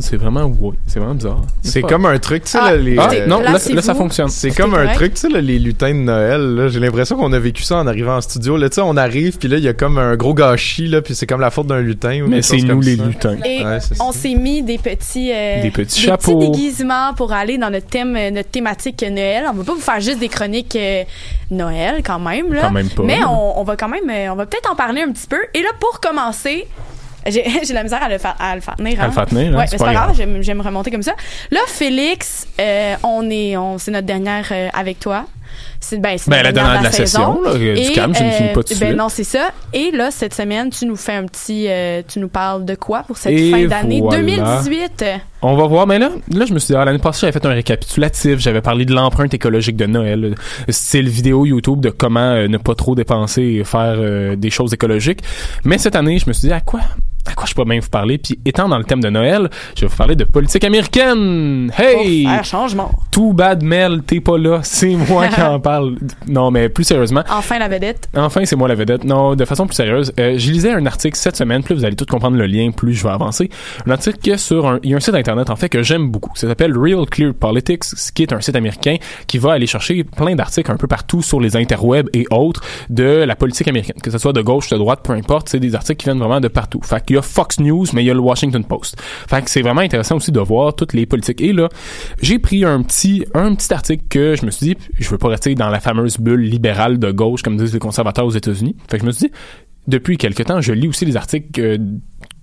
C'est vraiment ouais, c'est vraiment bizarre. C'est comme un truc, tu sais, Ah, là, les. Ah, Là, non, là, ça fonctionne. C'est comme un truc, tu sais, là, les lutins de Noël. là. J'ai l'impression qu'on a vécu ça en arrivant en studio. Là, tu sais, on arrive, puis là, il y a comme un gros gâchis, là, puis c'est comme la faute d'un lutin. ou Mais c'est nous les ça. lutins. Et Ouais, on s'est mis des petits, euh, Des petits des chapeaux. petits déguisements pour aller dans notre thème, euh, notre thématique Noël. On va pas vous faire juste des chroniques euh, Noël quand même là. Quand même pas. Mais on, on va quand même, euh, on va peut-être en parler un petit peu. Et là, pour commencer, j'ai la misère à le faire, à le faire tenir. À hein. le faire tenir, hein, Ouais, c'est mais c'est pas grave. grave. J'aime, j'aime remonter comme ça. Là, Félix, euh, on est, on, c'est notre dernière euh, avec toi. C'est ben, c'est Ben, la dernière de la session, là, Et, du calme, je ne finis pas euh, de ben suite. non, c'est ça. Et là, cette semaine, tu nous fais un petit, euh, tu nous parles de quoi pour cette Et fin d'année voilà. 2018 On va voir, mais là, là, je me suis dit, ah, l'année passée, j'avais fait un récapitulatif, j'avais parlé de l'empreinte écologique de Noël, euh, style vidéo YouTube de comment euh, ne pas trop dépenser et faire euh, des choses écologiques. Mais cette année, je me suis dit, à quoi? À quoi je peux bien vous parler? Puis étant dans le thème de Noël, je vais vous parler de politique américaine. Hey! Pour faire changement. Tout bad Mel, t'es pas là, c'est moi qui en parle. Non, mais plus sérieusement, Enfin la vedette. Enfin, c'est moi la vedette. Non, de façon plus sérieuse, euh, je lisais un article cette semaine, là, vous allez tout comprendre le lien, plus je vais avancer. Un article sur un, il y a un site internet, en fait, que j'aime beaucoup. Ça s'appelle Real Clear Politics, ce qui est un site américain qui va aller chercher plein d'articles un peu partout sur les interwebs et autres de la politique américaine. Que ce soit de gauche, de droite, peu importe, c'est des articles qui viennent vraiment de partout. Fait qu'il y a Fox News, mais il y a le Washington Post. Fait que c'est vraiment intéressant aussi de voir toutes les politiques. Et là, j'ai pris un petit, un petit article que je me suis dit, je veux pas rester dans la fameuse bulle libérale de gauche, comme disent les conservateurs aux États-Unis. Fait que je me suis dit, depuis quelque temps, je lis aussi les articles euh,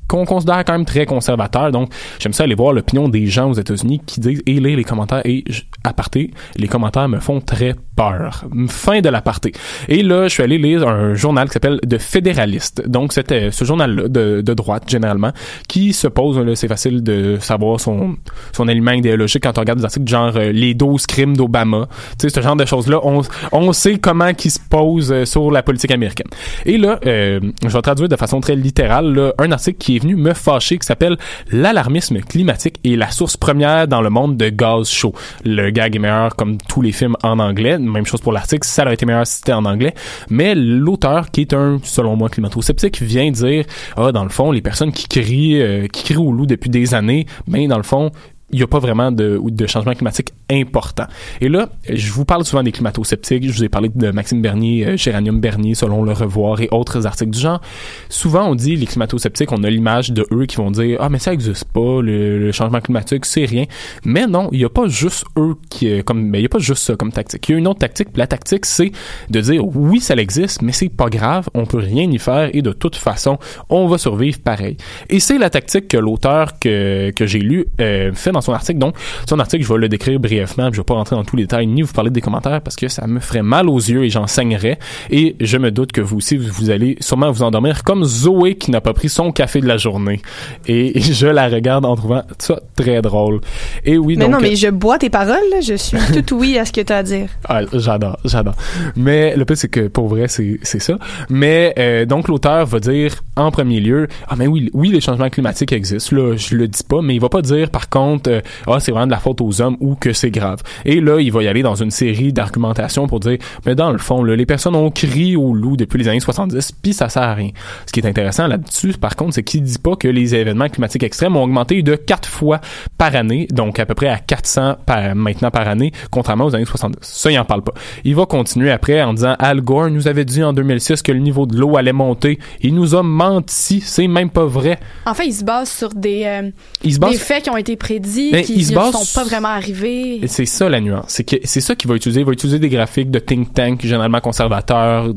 qu'on considère quand même très conservateurs. Donc, j'aime ça aller voir l'opinion des gens aux États-Unis qui disent et lire les commentaires. Et je- aparté, les commentaires me font très peur. Fin de l'aparté. Et là, je suis allé lire un journal qui s'appelle The Fédéraliste. Donc, c'était ce journal-là de, de droite, généralement, qui se pose, là, c'est facile de savoir son, son aliment idéologique quand on regarde des articles genre euh, les 12 crimes d'Obama. Tu sais, ce genre de choses-là. On, on sait comment qui se pose euh, sur la politique américaine. Et là, euh, je vais traduire de façon très littérale là, un article qui est venu me fâcher qui s'appelle L'alarmisme climatique est la source première dans le monde de gaz chaud. Le gag est meilleur comme tous les films en anglais. Même chose pour l'article, ça aurait été meilleur si c'était en anglais. Mais l'auteur, qui est un, selon moi, climato-sceptique, vient dire, ah, dans le fond, les personnes qui crient, euh, qui crient au loup depuis des années, ben, dans le fond, il n'y a pas vraiment de, de changement climatique important. Et là, je vous parle souvent des climato-sceptiques. Je vous ai parlé de Maxime Bernier, euh, Géranium Bernier, selon le revoir et autres articles du genre. Souvent, on dit les climato-sceptiques, on a l'image de eux qui vont dire ah mais ça existe pas, le, le changement climatique c'est rien. Mais non, il y a pas juste eux qui euh, comme, mais il y a pas juste ça comme tactique. Il y a une autre tactique. La tactique c'est de dire oui ça existe, mais c'est pas grave, on peut rien y faire et de toute façon on va survivre pareil. Et c'est la tactique que l'auteur que que j'ai lu euh, fait dans son article. Donc son article, je vais le décrire brièvement. Je vais pas rentrer dans tous les détails ni vous parler des commentaires parce que ça me ferait mal aux yeux et j'en saignerais. Et je me doute que vous aussi, vous, allez sûrement vous endormir comme Zoé qui n'a pas pris son café de la journée. Et je la regarde en trouvant ça très drôle. Et oui, Mais donc, non, mais je bois tes paroles, là. Je suis tout oui à ce que tu as à dire. ah, j'adore, j'adore. Mais le pire, c'est que pour vrai, c'est c'est ça. Mais euh, donc, l'auteur va dire en premier lieu, ah mais oui, oui, les changements climatiques existent. Là, je le dis pas, mais il va pas dire par contre, euh, ah c'est vraiment de la faute aux hommes ou que c'est grave. Et là, il va y aller dans une série d'argumentations pour dire, mais dans le fond, là, les personnes ont crié au loup depuis les années 70, puis ça sert à rien. Ce qui est intéressant là-dessus, par contre, c'est qu'il dit pas que les événements climatiques extrêmes ont augmenté de quatre fois par année, donc à peu près à 400 par, maintenant par année, contrairement aux années 70. Ça, il en parle pas. Il va continuer après en disant Al Gore nous avait dit en 2006 que le niveau de l'eau allait monter. Il nous a menti. C'est même pas vrai. En fait, il se base sur des, euh, Il se base des faits qui ont été prédits, Mais qui ne sont pas vraiment arrivés. C'est ça la nuance. C'est que c'est ça qu'il va utiliser. Il va utiliser des graphiques de think tank généralement conservateurs,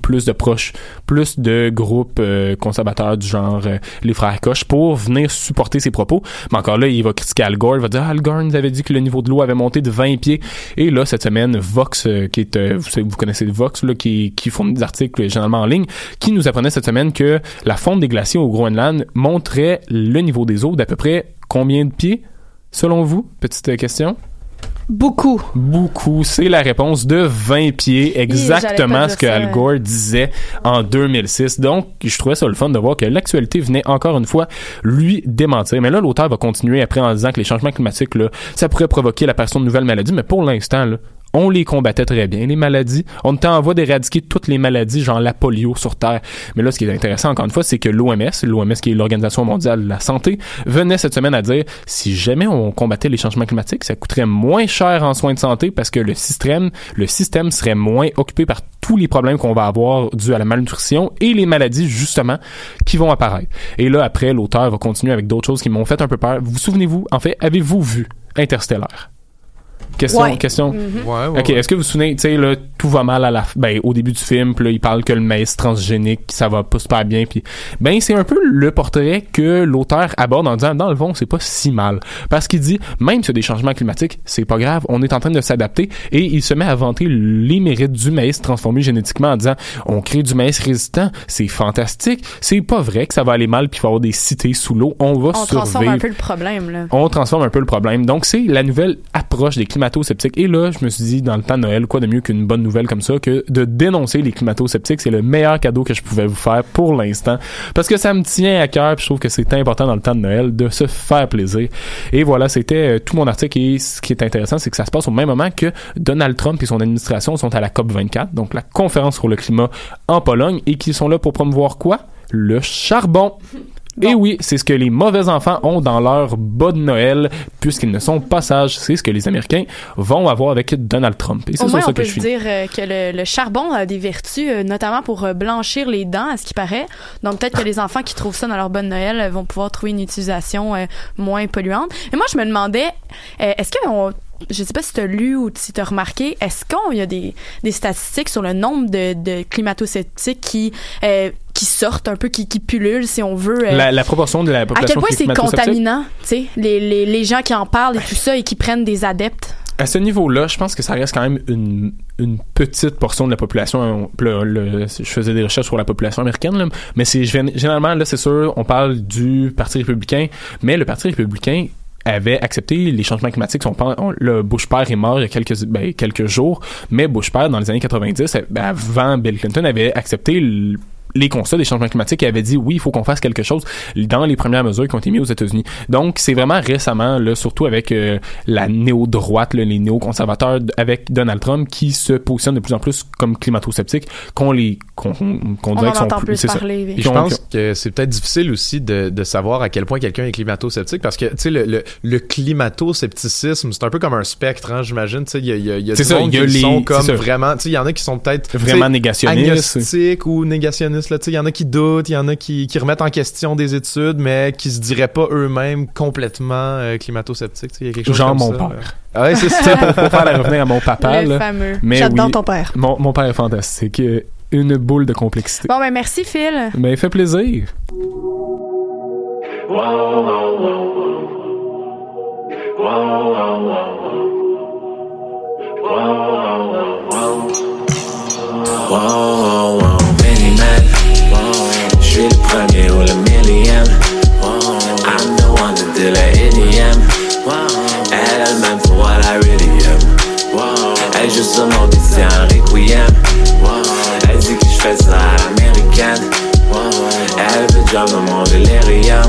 plus de proches, plus de groupes euh, conservateurs du genre euh, les frères Koch pour venir supporter ses propos. Mais encore là, il va critiquer Al Gore. Il va dire Al Gore nous avait dit que le niveau de l'eau avait monté de 20 pieds. Et là, cette semaine, Vox, euh, qui est, euh, vous, vous connaissez Vox, là, qui, qui fournit des articles généralement en ligne, qui nous apprenait cette semaine que la fonte des glaciers au Groenland montrait le niveau des eaux d'à peu près combien de pieds, selon vous? Petite question? Beaucoup. Beaucoup. C'est la réponse de 20 pieds, exactement ce que. Al Gore disait en 2006. Donc, je trouvais ça le fun de voir que l'actualité venait encore une fois lui démentir. Mais là, l'auteur va continuer après en disant que les changements climatiques, là, ça pourrait provoquer l'apparition de nouvelles maladies. Mais pour l'instant, là, on les combattait très bien, les maladies. On était en voie d'éradiquer toutes les maladies, genre la polio sur Terre. Mais là, ce qui est intéressant, encore une fois, c'est que l'OMS, l'OMS qui est l'Organisation mondiale de la santé, venait cette semaine à dire, si jamais on combattait les changements climatiques, ça coûterait moins cher en soins de santé parce que le système, le système serait moins occupé par tous les problèmes qu'on va avoir dus à la malnutrition et les maladies, justement, qui vont apparaître. Et là, après, l'auteur va continuer avec d'autres choses qui m'ont fait un peu peur. Vous vous souvenez-vous, en fait, avez-vous vu Interstellar? Question, Ouais. question. Mhm. Ouais, ouais. Ok, est-ce que vous vous souvenez, tu sais, là, tout va mal à la, ben, au début du film, puis là, il parle que le maïs transgénique, ça va pas super bien, puis ben, c'est un peu le portrait que l'auteur aborde en disant, dans le fond, c'est pas si mal. Parce qu'il dit, même s'il y a des changements climatiques, c'est pas grave, on est en train de s'adapter, et il se met à vanter les mérites du maïs transformé génétiquement en disant, on crée du maïs résistant, c'est fantastique, c'est pas vrai que ça va aller mal, puis il va y avoir des cités sous l'eau, on va On transforme survivre un peu le problème, là. on transforme un peu le problème. Donc, c'est la nouvelle approche des climato-sceptiques. Et là, je me suis dit, dans le temps de Noël, quoi de mieux qu'une bonne nouvelle comme ça que de dénoncer les climato-sceptiques? C'est le meilleur cadeau que je pouvais vous faire pour l'instant. Parce que ça me tient à cœur, puis je trouve que c'est important dans le temps de Noël de se faire plaisir. Et voilà, c'était euh, tout mon article. Et ce qui est intéressant, c'est que ça se passe au même moment que Donald Trump et son administration sont à la COP24, donc la conférence sur le climat en Pologne, et qui sont là pour promouvoir quoi? Le charbon. Et oui, c'est ce que les mauvais enfants ont dans leur bas de Noël, puisqu'ils ne sont pas sages. C'est ce que les Américains vont avoir avec Donald Trump. Et c'est sur ça on que peut je dire euh, que le, le charbon a des vertus, euh, notamment pour euh, blanchir les dents, à ce qui paraît. Donc, peut-être que les enfants qui trouvent ça dans leur bonne Noël vont pouvoir trouver une utilisation euh, moins polluante. Mais moi, je me demandais, euh, est-ce que on- je sais pas si tu as lu ou si tu as remarqué, est-ce qu'il y a des, des statistiques sur le nombre de, de climato-sceptiques qui, euh, qui sortent un peu, qui, qui pullulent, si on veut? euh, La, la proportion de la à population quel point c'est contaminant, tu sais, les, les, les gens qui en parlent et tout ça et qui prennent des adeptes? À ce niveau-là, je pense que ça reste quand même une, une petite portion de la population. On- le- le- je faisais des recherches sur la population américaine, là, mais c'est gén- généralement là, c'est sûr, on parle du Parti républicain, mais le Parti républicain avait accepté les changements climatiques. On on- le Bush père est mort il y a quelques, ben, quelques jours, mais Bush père, dans les années 90, ben, avant Bill Clinton, avait accepté l- les constats des changements climatiques avait dit oui, il faut qu'on fasse quelque chose dans les premières mesures qui ont été mises aux États-Unis. Donc, c'est vraiment récemment, surtout avec euh, la néo-droite, les néo-conservateurs, avec Donald Trump, qui se positionne de plus en plus comme climato-sceptiques, qu'on les qu'on qu'on On dirait en entend plus, parler. Puis oui. je pense que c'est peut-être difficile aussi de, de savoir à quel point quelqu'un est climato-sceptique parce que, tu sais, le, le, le climato-scepticisme, c'est un peu comme un spectre, hein, j'imagine. Tu sais, il y a, y y y a qui les- sont comme vraiment, tu sais, il y en a qui sont peut-être Vraiment négationnistes. agnostiques ou négationnistes, là, tu sais, il y en a qui doutent, il y en a qui, qui remettent en question des études, mais qui se diraient pas eux-mêmes complètement euh, climato-sceptiques, tu sais, il y a quelque chose Genre comme mon ça. père. Ah ouais, c'est ça. pour, pour faire la revenir à mon papa, le là, fameux. mais J'adore oui, ton père. mon, mon père est fantastique. Une boule de complexité. Bon, ben merci, Phil. Mais il fait plaisir. Je suis le premier ou le millième. I'm the one to do la énième. Elle elle-même pour what I really am. Elle joue sur mon beat, c'est un requiem. Ça à l'américaine. Elle veut job dans mon délirium.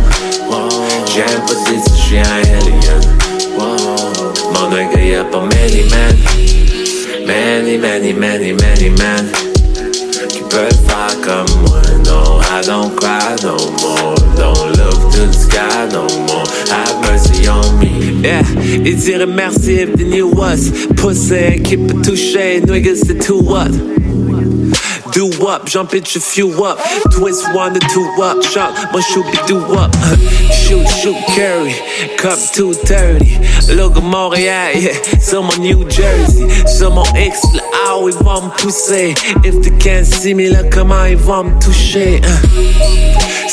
J'ai un petit, un alien. Mon dingue, y'a pas many men. Many, many, many, many men qui peuvent faire comme moi. No, I don't cry no more. Don't look to the sky no more. Have mercy on me. Yeah, it's irremersible, the new us. Pussy, keep it touché, niggas, the two what? Do up, jump you few up. Twist one to two up, jump, my shoot be do up. Shoot, shoot, carry, cup 230. Look at Montréal, yeah, sur mon New Jersey. Sur mon X, ah, ils vont me pousser. If they can't see me, là, comment ils vont me toucher?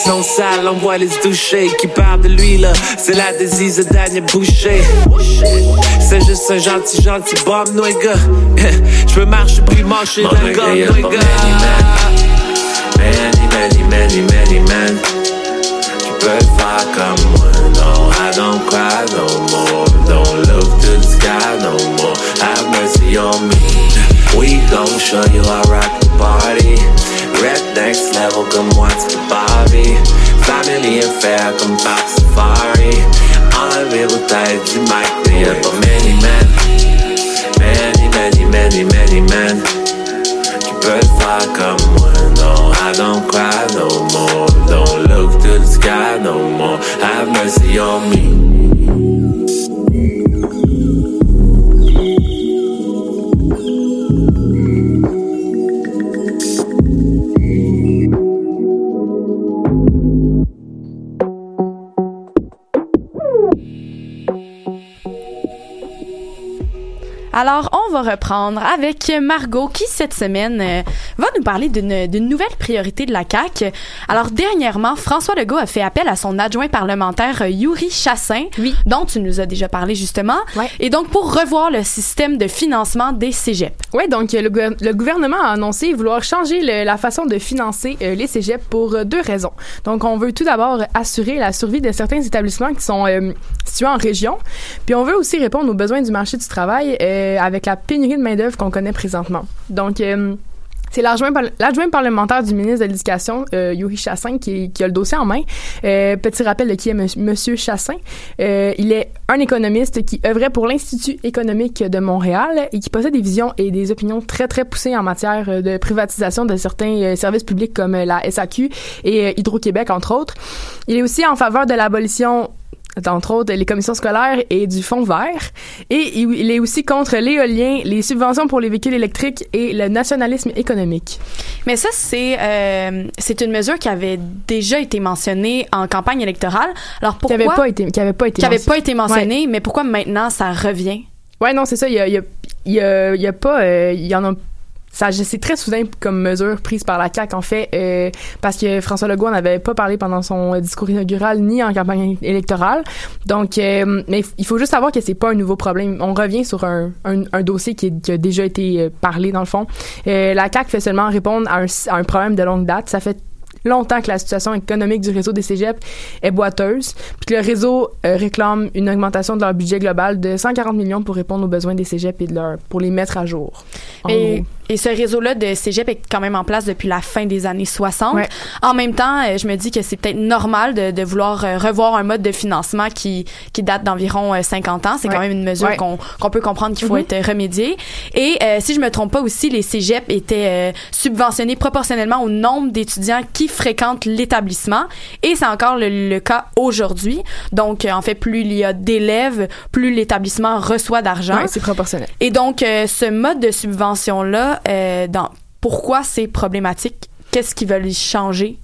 Son sale, on voit les doucher qui parle de lui, là. C'est la disease de Daniel Boucher. C'est juste un gentil, gentil bomb, nigga. Je peux marcher puis marcher d'un gars, nigga. Many, many, many, many men qui peuvent faire comme moi. No, I don't cry no more. Don't look to the sky no more. Have mercy on me. We gon' show you how rock the party. Red next level comme what's the Bobby. Family affair comme Parc Safari. Enlever vos têtes du mic, mais y'a pas many men. Many, many, veux faire comme moi. Non, I don't cry no more. Don't look to the sky no more. Have mercy on me. Alors, on va reprendre avec Margot qui, cette semaine, euh, va nous parler d'une nouvelle priorité de la CAQ. Alors, dernièrement, François Legault a fait appel à son adjoint parlementaire euh, Yuri Chassin, Oui. dont tu nous as déjà parlé justement, Ouais. et donc pour revoir le système de financement des cégeps. Oui, donc le, gouver- le gouvernement a annoncé vouloir changer le- la façon de financer euh, les cégeps pour euh, deux raisons. Donc, on veut tout d'abord assurer la survie de certains établissements qui sont situés en région, puis on veut aussi répondre aux besoins du marché du travail avec la pénurie de main-d'œuvre qu'on connaît présentement. Donc, euh, c'est l'adjoint par- l'adjoint parlementaire du ministre de l'Éducation, euh, Yuri Chassin, qui, a le dossier en main. Euh, petit rappel de qui est Mons- Monsieur Chassin. Euh, il est un économiste qui œuvrait pour l'Institut économique de Montréal et qui possède des visions et des opinions très, très poussées en matière de privatisation de certains services publics comme la SAQ et Hydro-Québec, entre autres. Il est aussi en faveur de l'abolition entre autres les commissions scolaires et du fonds vert. Et il est aussi contre l'éolien, les subventions pour les véhicules électriques et le nationalisme économique. Mais ça, c'est euh, c'est une mesure qui avait déjà été mentionnée en campagne électorale. Alors Qui pourquoi avait pas été, qui avait pas été qui avait mentionné. pas été mentionnée, mais pourquoi maintenant ça revient? Ouais, non, c'est ça. Il y a, il y a, il y a, il y a pas, euh, il y en a. Ça, c'est très soudain comme mesure prise par la CAQ, en fait, euh, parce que François Legault n'avait pas parlé pendant son euh, discours inaugural ni en campagne électorale. Donc, euh, mais il faut juste savoir que c'est pas un nouveau problème. On revient sur un, un, un dossier qui, est- qui a déjà été euh, parlé, dans le fond. Euh, la CAQ fait seulement répondre à un, à un problème de longue date. Ça fait longtemps que la situation économique du réseau des cégeps est boiteuse, puis que le réseau euh, réclame une augmentation de leur budget global de 140 millions pour répondre aux besoins des cégeps et de leur, pour les mettre à jour. En Et, ce réseau-là de cégep est quand même en place depuis la fin des années 60. Ouais. En même temps, euh, je me dis que c'est peut-être normal de, de vouloir euh, revoir un mode de financement qui, qui date d'environ euh, 50 ans. C'est quand même une mesure Ouais. qu'on peut comprendre qu'il faut Mhm. être remédié. Et euh, si je me trompe pas aussi, les cégeps étaient euh, subventionnés proportionnellement au nombre d'étudiants qui fréquentent l'établissement. Et c'est encore le, le cas aujourd'hui. Donc, euh, en fait, plus il y a d'élèves, plus l'établissement reçoit d'argent. C'est proportionnel. Et donc, euh, ce mode de subvention-là, euh, dans, pourquoi c'est problématique? Qu'est-ce qu'ils veulent changer?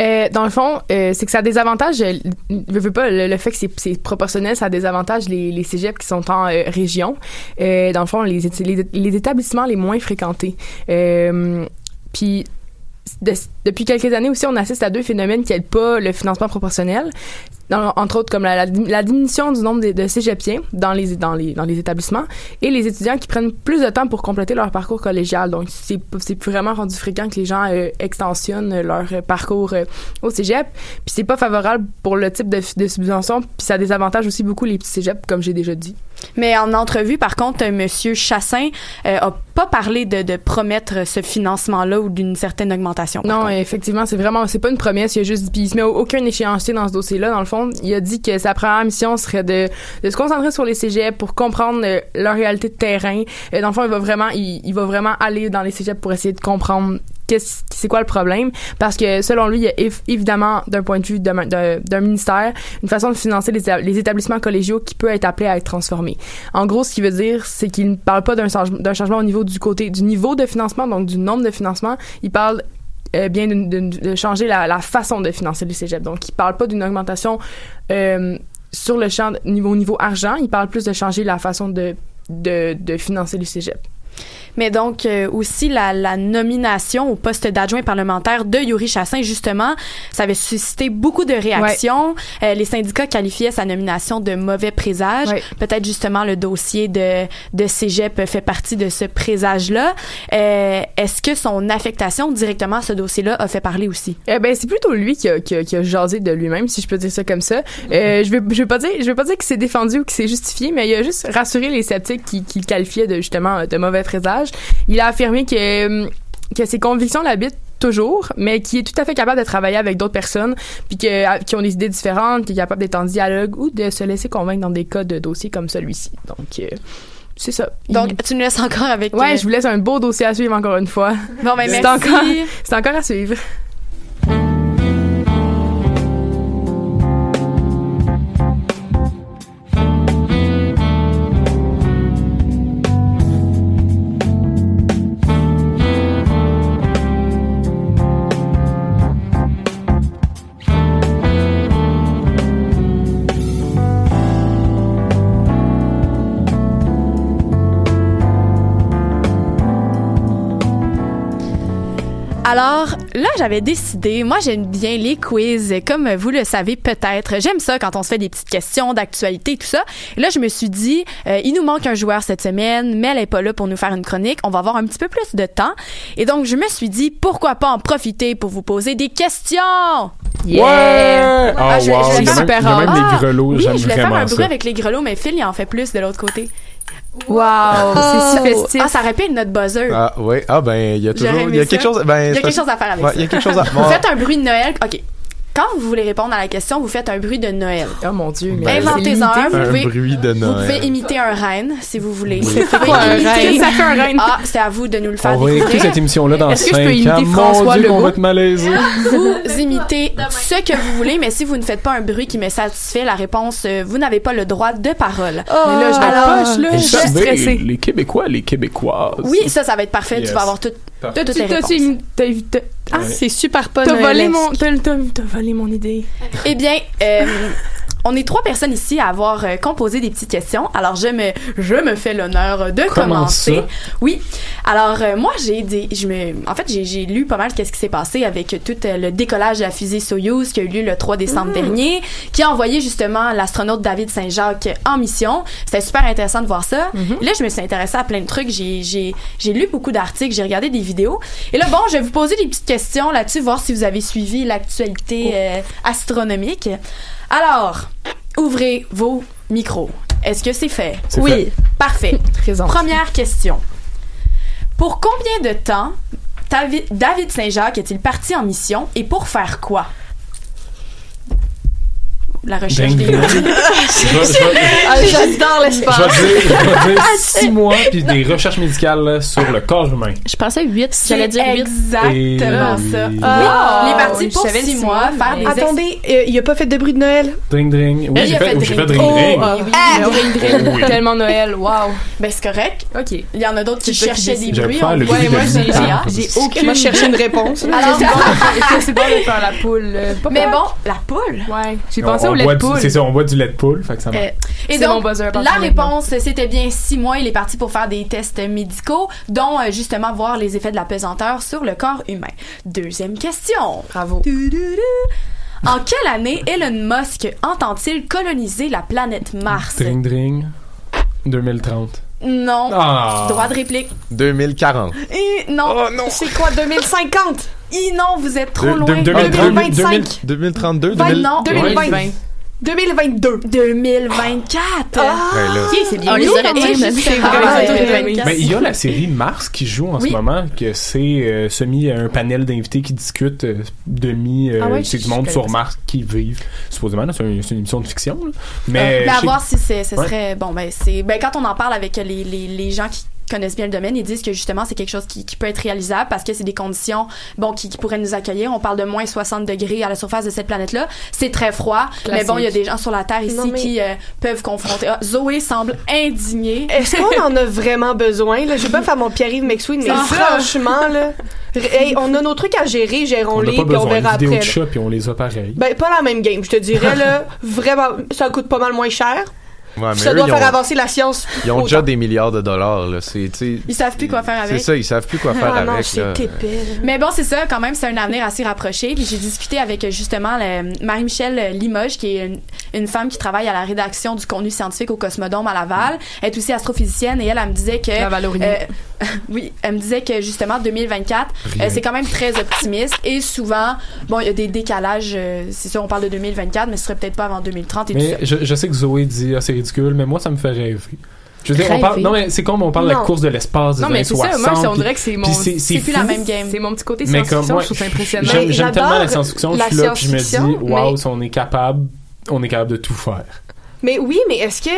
Euh, dans le fond, euh, c'est que ça avantages. euh, Je veux pas le, fait que c'est- proportionnel, ça avantages les, les cégeps qui sont en région. Dans le fond, les, établissements les moins fréquentés. Puis de- depuis quelques années aussi, on assiste à deux phénomènes qui aident pas le financement proportionnel. Entre autres, comme la, la, la diminution du nombre de, de cégepiens dans les, dans, les, dans les établissements et les étudiants qui prennent plus de temps pour compléter leur parcours collégial. Donc, c'est c'est vraiment rendu fréquent que les gens euh, extensionnent leur parcours euh, au cégep. Puis c'est pas favorable pour le type de, de subvention. Puis ça désavantage aussi beaucoup les petits cégeps, comme j'ai déjà dit. Mais en entrevue, par contre, Monsieur Chassin euh, a pas parlé de, de promettre ce financement-là ou d'une certaine augmentation. Non, contre. effectivement, c'est vraiment, c'est pas une promesse. Il a juste, puis il se met aucun échéancier dans ce dossier-là. Dans le fond, il a dit que sa première mission serait de, se concentrer sur les cégeps pour comprendre euh, leur réalité de terrain. Et dans le fond, il va vraiment, il, va vraiment aller dans les cégeps pour essayer de comprendre qu'est-ce, c'est quoi le problème. Parce que selon lui, il y a év- évidemment, d'un point de vue d'un, ministère, une façon de financer les, éta- les établissements collégiaux qui peut être appelé à être transformé. En gros, ce qu'il veut dire, c'est qu'il ne parle pas d'un changement, au niveau du côté du niveau de financement, donc du nombre de financement. Il parle euh, bien de changer la, façon de financer les cégeps. Donc, il parle pas d'une augmentation euh, sur le champ niveau niveau argent. Il parle plus de changer la façon de financer les cégeps. Mais donc euh, aussi la, la nomination au poste d'adjoint parlementaire de Yuri Chassin, justement, ça avait suscité beaucoup de réactions. Euh, les syndicats qualifiaient sa nomination de mauvais présage. Ouais. Peut-être justement le dossier de, de Cégep fait partie de ce présage-là. Euh, Est-ce que son affectation directement à ce dossier-là a fait parler aussi? Eh ben, c'est plutôt lui qui a, qui, a, qui a jasé de lui-même, si je peux dire ça comme ça. Euh, je vais, je vais pas dire, je vais pas dire qu'il s'est défendu ou qu'il s'est justifié, mais il a juste rassuré les sceptiques qui, qui le qualifiaient de justement de mauvais présage. Il a affirmé que que ses convictions l'habitent toujours, mais qui est tout à fait capable de travailler avec d'autres personnes, puis que, qui ont des idées différentes, qui est capable d'être en dialogue ou de se laisser convaincre dans des cas de dossiers comme celui-ci. Donc, euh, c'est ça. Donc, Il- tu nous laisses encore avec... ouais, euh, je vous laisse un beau dossier à suivre encore une fois. Bon, ben C'est merci. encore- C'est encore à suivre. Alors, là, j'avais décidé, moi j'aime bien les quiz, comme vous le savez peut-être. J'aime ça quand on se fait des petites questions d'actualité tout ça. Et là, je me suis dit, euh, il nous manque un joueur cette semaine, mais elle est pas là pour nous faire une chronique. On va avoir un petit peu plus de temps. Et donc, je me suis dit, pourquoi pas en profiter pour vous poser des questions? Ouais! Ah, Ah, je- wow, je vais faire- même, a même Ah, les grelots, Oui, j'aime je voulais faire un bruit ça. avec les grelots, mais Phil, il en fait plus de l'autre côté. Wow, c'est si festif. Ah, ça rappelle notre buzzer. Ah, ouais. Ah, ben, il y a toujours. Il y a quelque chose. Ben, il y a quelque chose à faire avec ça. il y a quelque chose à. Vous Bon, faites un bruit de Noël. OK. Quand vous voulez répondre à la question, vous faites un bruit de Noël. Oh mon dieu, mais Ben, c'est Inventez-en un. Vous un pouvez, bruit de vous Noël. pouvez imiter un reine, si vous voulez. Oui. Vous pouvez quoi, un? Ça fait un reine. Ah, c'est à vous de nous le faire On va écouter découvrir. cette émission-là dans Est-ce que 5 je peux imiter ans. Mon François Dieu, Legault? va te malaiser. Vous imitez ce que vous voulez, mais si vous ne faites pas un bruit qui me satisfait, la réponse, euh, vous n'avez pas le droit de parole. Mais là, je vais Alors, poche, là. Vous Je suis stressée. Les Québécois, les Québécoises. Oui, ça, ça va être parfait. Yes. Tu vas avoir tout, T'as- réponses. t'as- t'as- t'as- Ah, c'est super pas T'as volé mon, t'as, t'as- t'as volé mon idée. Eh bien, euh, on est trois personnes ici à avoir euh, composé des petites questions. Alors, je me, je me fais l'honneur de Comment commencer. ça? Oui. Alors, euh, moi, j'ai des, je me, en fait, j'ai, lu pas mal qu'est-ce qui s'est passé avec tout euh, le décollage de la fusée Soyuz qui a eu lieu le 3 décembre dernier, qui a envoyé justement l'astronaute David Saint-Jacques en mission. C'était super intéressant de voir ça. Là, je me suis intéressée à plein de trucs. J'ai, j'ai, j'ai lu beaucoup d'articles, j'ai regardé des vidéos. Et là, bon, je vais vous poser des petites questions là-dessus, voir si vous avez suivi l'actualité euh, astronomique. Alors, ouvrez vos micros. Est-ce que c'est fait? Oui. fait. Parfait. Première question. Pour combien de temps Davi- David Saint-Jacques est-il parti en mission et pour faire quoi? La recherche des Ah, j'adore l'espace. je vais dire six mois puis des recherches médicales sur le corps humain. Je pensais 8, C'est j'allais dire 8. exactement Et ça. oui. Ah, oui, il est parti pour je savais le six six mois mois, faire mais- des Attendez, euh, il a pas fait de bruit de Noël? Dring dring. Oui, Il j'ai a fait, dring. dring. Oh. Ah! Tellement Noël, wow. Ben, c'est correct. OK. Il y en a d'autres qui cherchaient des bruits. Ouais, moi, j'ai, aucune... Moi, je cherchais une réponse. Alors, c'est bon, de- faire la poule. mais bon, la poule. Ouais, j'ai pensé on lait boit de du- poule. C'est ça, on boit du lait de poule, fait que ça marche. Euh, et donc, mon buzzer, la réponse, c'était bien six mois. Il est parti pour faire des tests médicaux, dont euh, justement voir les effets de la pesanteur sur le corps humain. Deuxième question. Bravo. En quelle année Elon Musk entend-il coloniser la planète Mars? Dring dring. 2030. Non. Ah. Droit de réplique. 2040. Et non. Oh non. C'est quoi, 2050? Et non, vous êtes trop loin. deux- deux- 2025. 2032, Vingt- 2000. non. 2020. 2022. 2024. Ouais, là. Ok, c'est bien. On les aurait mais C'est Ah, vraiment ouais, très, très 2024. bien. Mais il y a la série Mars qui joue en Oui. ce moment, que c'est euh, semi un panel d'invités qui discutent euh, demi euh, Ah ouais, c'est du monde sur Mars qui vivent. Supposément, c'est un- c'est une émission de fiction. là. Mais, Euh, mais je à voir si ce Ouais. serait bon ben c'est ben quand on en parle avec les, les, les gens qui connaissent bien le domaine, ils disent que justement c'est quelque chose qui, qui peut être réalisable parce que c'est des conditions bon qui, qui pourraient nous accueillir. On parle de moins 60 degrés à la surface de cette planète-là. C'est très froid, mais bon, il y a des gens sur la Terre ici Non, mais- qui euh, peuvent confronter. Ah, Zoé semble indignée. Est-ce qu'on en a vraiment besoin? Là? Je vais pas faire mon Pierre-Yves McSween, mais franchement, là, hey, on a nos trucs à gérer, on gérons-les, pas puis on besoin verra de vidéos après. de là. chat puis on les a pareil. Ben, pas la même game, je te dirais, là. Vraiment, ça coûte pas mal moins cher. Ouais, mais ça eux, doit faire ont, avancer la science. ils ont autant. déjà des milliards de dollars, là. C'est, Ils savent plus quoi faire c'est avec. ça, ils savent plus quoi faire Ah non, avec, c'est là. Mais bon, c'est ça, quand même, c'est un avenir assez rapproché. Puis j'ai discuté avec justement Marie-Michel Limoges, qui est une, une femme qui travaille à la rédaction du contenu scientifique au Cosmodome à Laval. Elle est aussi astrophysicienne et elle, elle me disait que. Euh, oui, elle me disait que justement 2024, euh, c'est quand même très optimiste et souvent, bon, il y a des décalages. euh, c'est sûr, on parle de 2024, mais ce serait peut-être pas avant 2030 et tout ça. je, je sais que Zoé dit ah, c'est ridicule, mais moi ça me fait rêver. Je veux dire, on parle, non mais c'est comme on parle de la course de l'espace des Non, années mais c'est 60. ça. Moi, on puis- dirait que c'est mon, c'est- plus la même game. c'est mon petit côté Mais comme science-fiction. Je trouve ça impressionnant. J'aime tellement la science-fiction, je suis là, puis je me dis, waouh, mais- si on est capable, on est capable de tout faire. Mais oui, mais est-ce que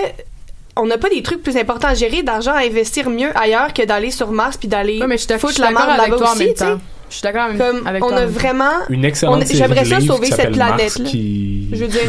on n'a pas des trucs plus importants à gérer, d'argent à investir mieux ailleurs que d'aller sur Mars puis d'aller Ouais, mais je suis d'accord je foutre suis la d'accord merde avec là-bas toi en aussi, même tu sais? temps. Je suis d'accord avec Comme avec on toi en a vraiment Une excellente On- j'aimerais ça sauver cette qui... Je veux dire,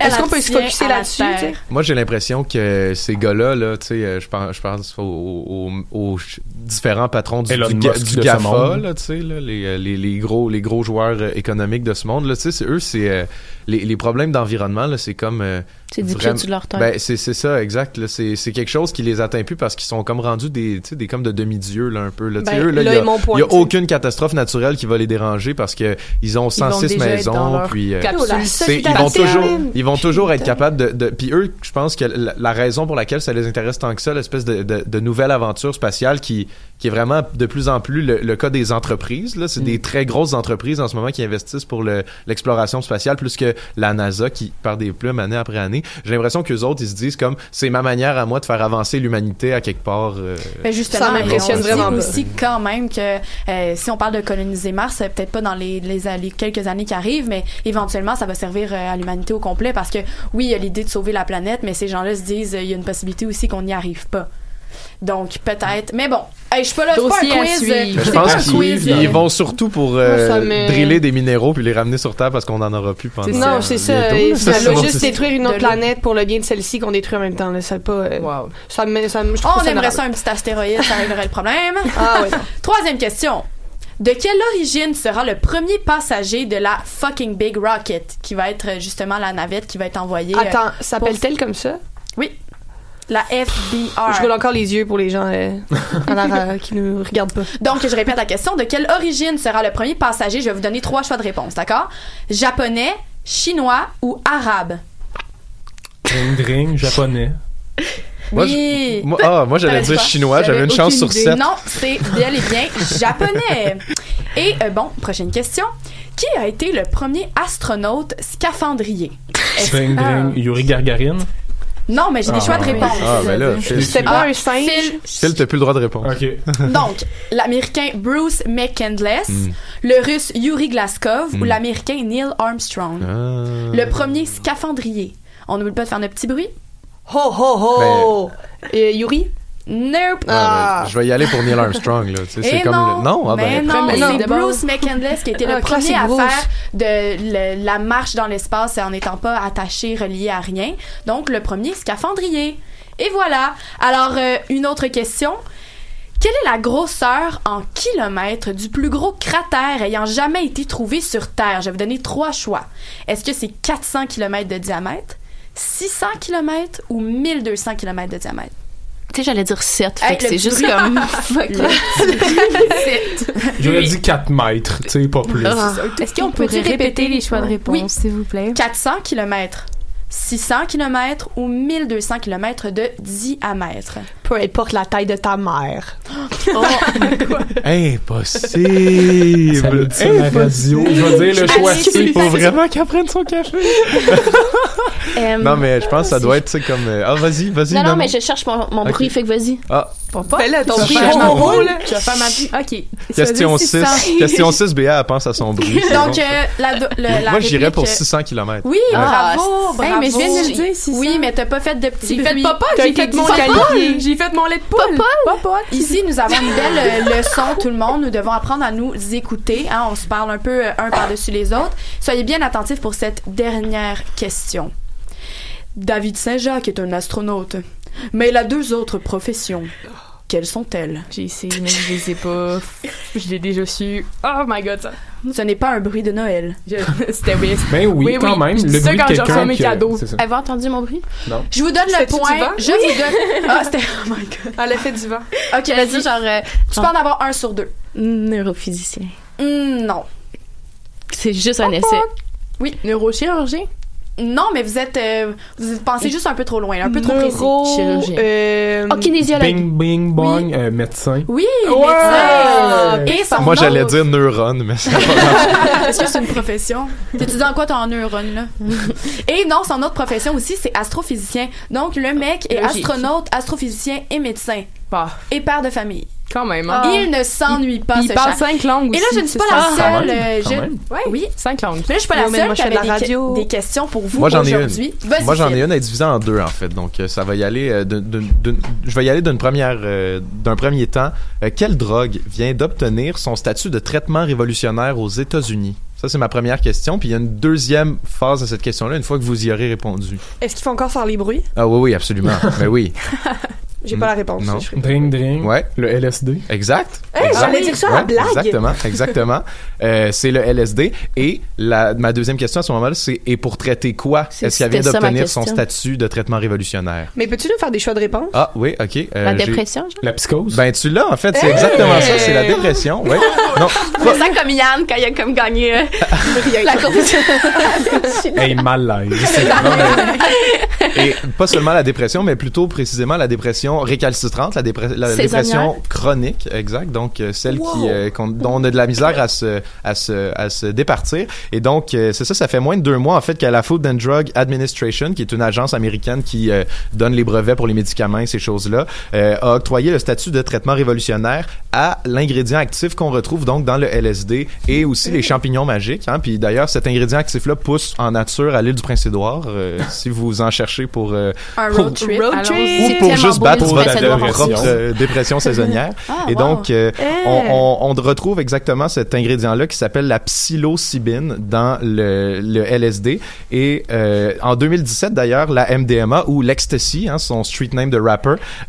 Est-ce qu'on peut se la là-dessus, Terre. tu sais? Moi, j'ai l'impression que ces gars-là, là, tu sais, euh, je pense, je pense aux, aux- aux ch- différents patrons du, du, du GAFA, là, tu sais, là, les, euh, les, les gros, les gros joueurs euh, économiques de ce monde, là, tu sais, c'est eux, c'est euh, les, les problèmes d'environnement, là, c'est comme, euh, C'est 10 pieds Vraiment- de leur tête. Ben, c'est c'est ça, exact. là. C'est c'est quelque chose qui les atteint plus parce qu'ils sont comme rendus des, tu sais, des comme de demi-dieux, là, un peu. Là. Tu sais, Ben, eux, là, là il y a- aucune catastrophe naturelle qui va les déranger parce que ils ont Ils vont 106 déjà être dans maisons, puis... euh, ils vont toujours, ils vont toujours être capables de, de puis eux, je pense que la, la raison pour laquelle ça les intéresse tant que ça, l'espèce de, de, de nouvelle aventure spatiale qui, qui est vraiment de plus en plus le, le cas des entreprises. Là, c'est Mm. des très grosses entreprises en ce moment qui investissent pour le- l'exploration spatiale plus que la NASA qui perd des plumes année après année. J'ai l'impression que autres, ils se disent comme c'est ma manière à moi de faire avancer l'humanité à quelque part. euh, Ben justement, Ça m'impressionne vraiment aussi quand même que euh, si on parle de coloniser Mars, euh, peut-être pas dans les, les, les quelques années qui arrivent, mais éventuellement ça va servir euh, à l'humanité au complet parce que oui, il y a l'idée de sauver la planète, mais ces gens-là se disent euh, il y a une possibilité aussi qu'on n'y arrive pas. Donc peut-être, mais bon, hey, je suis pas là, c'est pas un quiz. euh, je c'est pense pas un qu'ils ils euh, vont surtout pour euh, Moi, ça me- driller des minéraux puis les ramener sur Terre parce qu'on en aura plus pendant Non, c'est ça. bientôt, et là. Ça C'est va juste c'est- détruire une De autre l'eau. planète pour le bien de celle-ci qu'on détruit en même temps. Là. Ça, pas, euh, Wow. ça me, ça me, je Oh, trouve on ça aimerait honorable. ça un petit astéroïde, ça réglerait le problème. Ah ouais. Troisième question. De quelle origine sera le premier passager de la fucking Big Rocket, qui va être euh, justement la navette qui va être envoyée? euh, Attends, s'appelle-t-elle comme ça? oui. La FBR. Je roule encore les yeux pour les gens euh, en arrière qui ne regardent pas. Donc, je répète la question. De quelle origine sera le premier passager? Je vais vous donner trois choix de réponse, d'accord? Japonais, chinois ou arabe? Dring, dring, japonais. Moi, oui. Moi, ah, moi j'allais dire chinois, j'avais une chance sur sept. Non, c'est bel et bien japonais. Et euh, bon, prochaine question. Qui a été le premier astronaute scaphandrier? Dring, dring, Yuri Gargarine. Non, mais j'ai des Ah, choix de réponse. Ah, ben là, Phil, C'est Ah, pas un singe? Phil- Phil, t'as plus le droit de répondre. Ok. Donc, l'Américain Bruce McCandless, Mm. le Russe Yuri Glaskov ou Mm. l'Américain Neil Armstrong. Ah. Le premier scaphandrier. On n'oublie pas de faire notre petit bruit. Ho ho ho! Euh, Yuri? Nope. Ah, ben, je vais y aller pour Neil Armstrong, là. Tu sais, c'est Et comme non, le... Non, ah, mais ben, non, c'est. Bruce McCandless qui a été Ah, le premier à Bruce. faire de le- la marche dans l'espace en n'étant pas attaché, relié à rien. Donc, le premier scaphandrier. Et voilà. Alors, euh, une autre question. Quelle est la grosseur en kilomètres du plus gros cratère ayant jamais été trouvé sur Terre? Je vais vous donner trois choix. Est-ce que c'est 400 km de diamètre, 600 km ou 1200 km de diamètre? Tu sais, j'allais dire 7, fait Hey, c'est juste bruit. comme... J'aurais dit 4 mètres, tu sais, pas plus. Ah. Est-ce qu'on peut répéter les choix de réponse, Oui. s'il vous plaît? 400 km, 600 km ou 1200 km de diamètre. Peu importe la taille de ta mère. Impossible! Ça le dit radio. Je vais dire le choix C. Faut vraiment qu'elle prenne son café. Non, mais je pense que ça doit être, comme... euh, Ah, vas-y, vas-y, Non, non, mais je cherche mon, bruit, fait que vas-y. Ah, Fais-le, ton bruit boule. là. Je vais faire ma... OK. question Ça veut 6. dire Question 6, Béa, elle pense à son bruit. Donc, euh, la, Moi, j'irais pour euh, 600 km. Oui, Ah, bravo. Hey, mais je viens de le dire, 600. Oui, mais t'as pas fait de petits J'ai fait papa, j'ai fait mon calier. J'ai fait mon lait de poule. Papa. Ici, nous avons une belle euh, leçon, tout le monde. Nous devons apprendre à nous écouter. hein. On se parle un peu euh, un par-dessus les autres. Soyez bien attentifs pour cette dernière question. David Saint-Jacques est un astronaute, mais il a deux autres professions. Quelles sont-elles? J'ai essayé, mais je les ai pas. Je l'ai déjà su. Oh my god, ça. Ce n'est pas un bruit de Noël. Je- C'était oui. Ben oui, Oui, quand oui. même. Je dis Le ça bruit de quand je reçois quelqu'un mes cadeaux. c'est ça. Avez-vous entendu mon bruit? Je vous donne le point. Je vous donne. Ah, c'était. Oh my god. Elle a fait du vent. Ok, vas-y. genre... euh, Tu peux en avoir un sur deux. neurophysicien. Hmm, non. C'est juste un essai. Neurochirurgien? Non, mais vous êtes. euh, vous pensez juste un peu trop loin, un peu trop précis. Neuro... Chirurgien. Euh, Oh, kinésiologue. Bing, bing, bong, euh, médecin. Oui, Ouais! médecin. Et son Moi, j'allais dire neurone, mais ça Est-ce que c'est une profession? T'étudies en quoi ton neurone, là? et non, son autre profession aussi, c'est astrophysicien. Donc, le mec est Logique. astronaute, astrophysicien et médecin. Bah, Et père de famille. Quand même. Hein. Il ne s'ennuie pas, Il ce parle chat. cinq langues aussi. Et là, je ne suis pas la ça. Quand seule. même, euh, je-. Ouais. Oui. Cinq langues. Mais là, je suis pas la seule moi, qui je fais de avait la des, radio. que- des questions pour vous Moi, j'en ai une. aujourd'hui. Vas-y, Moi, j'en ai une, elle est divisée en deux, en fait. Donc, euh, ça va y aller euh, je vais y aller d'une première, euh, d'un premier temps. Euh, quelle drogue vient d'obtenir son statut de traitement révolutionnaire aux États-Unis? Ça, c'est ma première question. Puis, il y a une deuxième phase à cette question-là, une fois que vous y aurez répondu. Est-ce qu'il faut encore faire les bruits? Ah oui, oui, absolument. Mais oui. J'ai pas la réponse. Non. je Drink, drink. Ouais. Le LSD. Exact. Hey, exact. j'allais dire ça à la Ouais, blague. Exactement, exactement. Euh, c'est le LSD. Et la, ma deuxième question à ce moment-là, c'est et pour traiter quoi? C'est- est-ce qu'elle vient ça, d'obtenir son statut de traitement révolutionnaire? Mais peux-tu nous faire des choix de réponse? Ah oui, ok. euh, La dépression, genre? La psychose. Ben tu l'as en fait, c'est exactement ça, c'est la dépression. Ouais. Non, me sens comme Yann quand il a comme gagné euh, la course. Hey, malaise. C'est- Et pas seulement la dépression, mais plutôt précisément la dépression récalcitrante, la, dépre- la Saisonnière. dépression chronique, exact. Donc euh, celle qui euh, dont on a de la misère à se à se à se départir. Et donc euh, c'est ça, ça fait moins de deux mois en fait qu'à la Food and Drug Administration, qui est une agence américaine qui euh, donne les brevets pour les médicaments et ces choses-là, euh, a octroyé le statut de traitement révolutionnaire à l'ingrédient actif qu'on retrouve donc dans le LSD et aussi les champignons magiques. Hein. Puis d'ailleurs, cet ingrédient actif-là pousse en nature à l'île du Prince-Édouard, euh, si vous en cherchez pour Un Pour- road trip. Road trip. ou pour juste battre euh, aussi. propre euh, dépression saisonnière. Ah, Et wow. donc, euh, on, on, on retrouve exactement cet ingrédient-là qui s'appelle la psilocybine dans le, le LSD. Et euh, en 2017, d'ailleurs, la MDMA ou l'ecstasy, hein, son street name de rapper,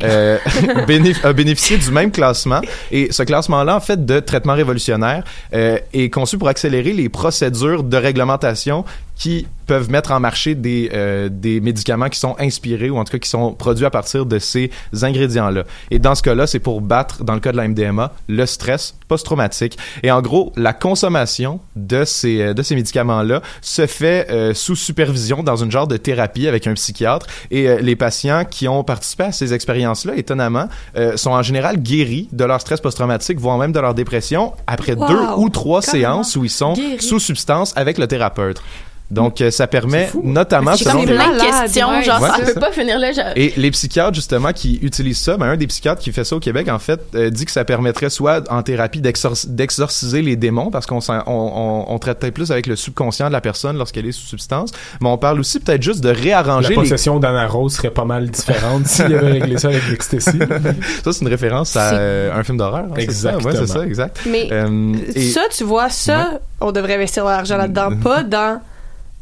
bénéf- a bénéficié du même classement. Et ce classement-là, en fait, de traitement révolutionnaire, est conçu pour accélérer les procédures de réglementation qui peuvent mettre en marché des, euh, des médicaments qui sont inspirés ou en tout cas qui sont produits à partir de ces ingrédients-là. Et dans ce cas-là, c'est pour battre, dans le cas de la MDMA, le stress post-traumatique. Et en gros, la consommation de ces, euh, de ces médicaments-là se fait euh, sous supervision dans une genre de thérapie avec un psychiatre. Et euh, les patients qui ont participé à ces expériences-là, étonnamment, euh, sont en général guéris de leur stress post-traumatique, voire même de leur dépression, après Wow! deux ou trois séances où ils sont Guéris. sous substance avec le thérapeute. Donc, euh, ça permet notamment, J'ai comme les- plein de questions, genre, ouais, ça c'est peut ça. pas finir là. genre- Et les psychiatres, justement, qui utilisent ça, ben, un des psychiatres qui fait ça au Québec, en fait, euh, dit que ça permettrait soit en thérapie d'exor- d'exorciser les démons, parce qu'on on, on, on traite peut-être plus avec le subconscient de la personne lorsqu'elle est sous substance, mais on parle aussi peut-être juste de La réarranger les... possession d'Anna Rose serait pas mal différente s'il avait réglé ça avec l'ecstasy. Ça, c'est une référence à euh, un film d'horreur. hein, c'est ça? Exactement. Ouais, c'est ça, exact. Mais Euh, et- ça, tu vois, ça, on devrait investir de l'argent là-dedans, pas dans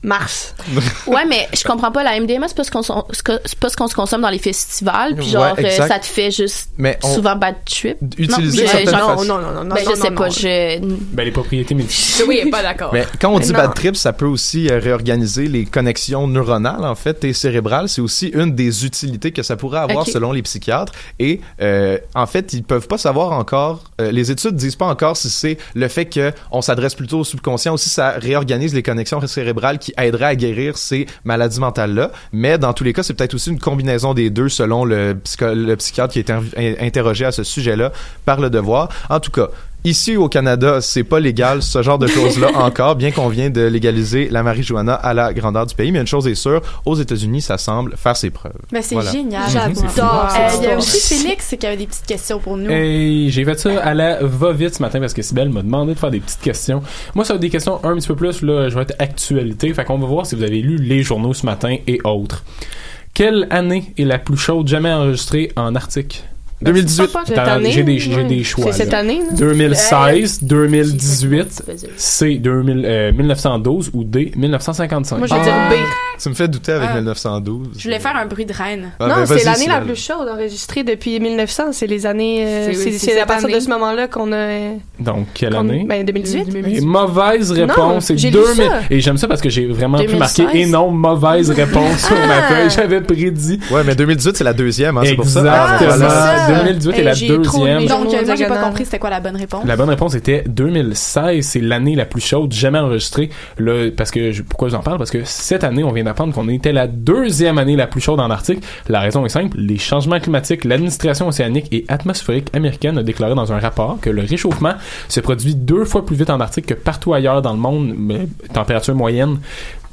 Mars. Ouais, mais je comprends pas. La MDMA, c'est pas ce qu'on ce qu'on se consomme dans les festivals. Puis genre, Ouais, euh, ça te fait juste mais on, souvent bad trip. utiliser Non, certaines genre- façons- Non, non, non, non, ben, non, je sais non, pas. non. Je... ben, les propriétés médicales. Oui, pas d'accord. Mais quand on dit Non. bad trip, ça peut aussi euh, réorganiser les connexions neuronales en fait et cérébrales. C'est aussi une des utilités que ça pourrait avoir selon les psychiatres. Et euh, en fait, ils peuvent pas savoir encore. euh, les études disent pas encore si c'est le fait que on s'adresse plutôt au subconscient aussi ça réorganise les connexions cérébrales qui aideraient à guérir ces maladies mentales là. Mais dans tous les cas, c'est peut-être aussi une combinaison des deux selon le, le psychiatre qui in- interrogé à ce sujet-là par le devoir. En tout cas. Ici au Canada, c'est pas légal ce genre de choses-là encore, bien qu'on vient de légaliser la marijuana à la grandeur du pays. Mais une chose est sûre, aux États-Unis, ça semble faire ses preuves. Mais c'est Voilà. génial. J'adore Euh, Il y a aussi Félix qui avait des petites questions pour nous. Hey, j'ai fait ça à la va-vite ce matin parce que Sibelle m'a demandé de faire des petites questions. Moi, ça va être des questions un petit peu plus, là, je vais être actualité. Fait qu'on va voir si vous avez lu les journaux ce matin et autres. Quelle année est la plus chaude jamais enregistrée en Arctique? 2018. Pas cette Attends, année. j'ai des- j'ai Ouais. des choix, C'est cette année, là. 2016, 2018, C, 2000, euh, 1912 ou D, 1955? Moi, je vais dire B. Tu me fais douter avec Ah. 1912. Je voulais faire un bruit de reine. Ah, non, ben, c'est l'année la plus chaude enregistrée depuis 1900. C'est les années. euh, C'est- à partir de ce moment-là qu'on a. euh, Donc, quelle année? Ben, 2018. Et mauvaise réponse, c'est j'ai lu 2000. ça. Et j'aime ça parce que j'ai vraiment pu 2016. marquer et non mauvaise réponse sur ma Ah. feuille. J'avais prédit. Ouais, mais 2018, c'est la deuxième, hein, c'est pour ça. Exactement. Ah, voilà. ça. 2018 est la j'ai deuxième. Donc, journaux euh, moi, j'ai pas compris c'était quoi la bonne réponse. La bonne réponse était 2016, c'est l'année la plus chaude jamais enregistrée. Là, parce que je- pourquoi j'en parle? Parce que cette année, on vient d'apprendre qu'on était la deuxième année la plus chaude en Arctique. La raison est simple les changements climatiques, l'administration océanique et atmosphérique américaine a déclaré dans un rapport que le réchauffement se produit deux fois plus vite en Arctique que partout ailleurs dans le monde, mais température moyenne.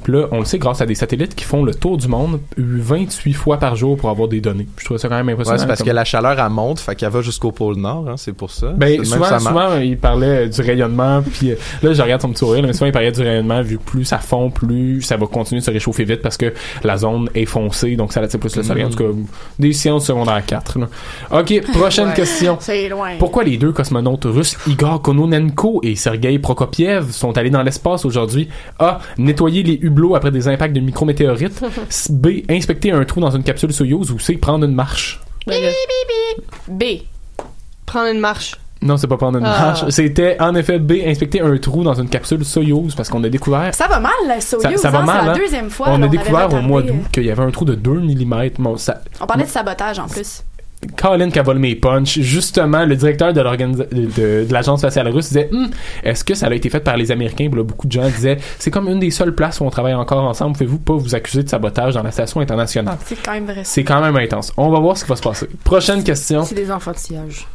Puis là, on le sait grâce à des satellites qui font le tour du monde 28 fois par jour pour avoir des données. Je trouve ça quand même impressionnant. Ouais, c'est parce comme- que la chaleur, elle monte, fait qu'elle va jusqu'au pôle Nord, hein, c'est pour ça. Ben, souvent, ça souvent, il parlait du rayonnement, puis euh, là, je regarde son petit sourire, là, mais souvent, il parlait du rayonnement, vu que plus ça fond, plus ça va continuer de se réchauffer vite parce que la zone est foncée, donc ça attire plus le soleil. En Mhm. tout cas, des sciences secondaires 4. là. OK, prochaine Ouais. question. C'est loin. Pourquoi les deux cosmonautes russes Igor Kononenko et Sergei Prokopiev sont allés dans l'espace aujourd'hui? A. Nettoyer les hublots après des impacts de micrométéorites. B. Inspecter un trou dans une capsule Soyouz ou C. Prendre une marche. Ben. B. Prendre une marche. Non, c'est pas prendre une Ah. marche. C'était en effet B, inspecter un trou dans une capsule Soyuz parce qu'on a découvert. Ça va mal, la Soyuz. Ça, ça va hein, mal, C'est la hein? deuxième fois. On a découvert au mois d'août euh, qu'il y avait un trou de 2 mm. Bon, ça, On parlait de sabotage en plus. Colin qui a volé mes punch. Justement, le directeur de l'organisa- de, de- de l'agence spatiale russe disait Hum, est-ce que ça a été fait par les Américains? Puis là, beaucoup de gens disaient c'est comme une des seules places où on travaille encore ensemble. Pouvez-vous pas vous accuser de sabotage dans la station internationale? C'est quand même vrai. C'est quand même intense. On va voir ce qui va se passer. Prochaine question C'est des enfantillages.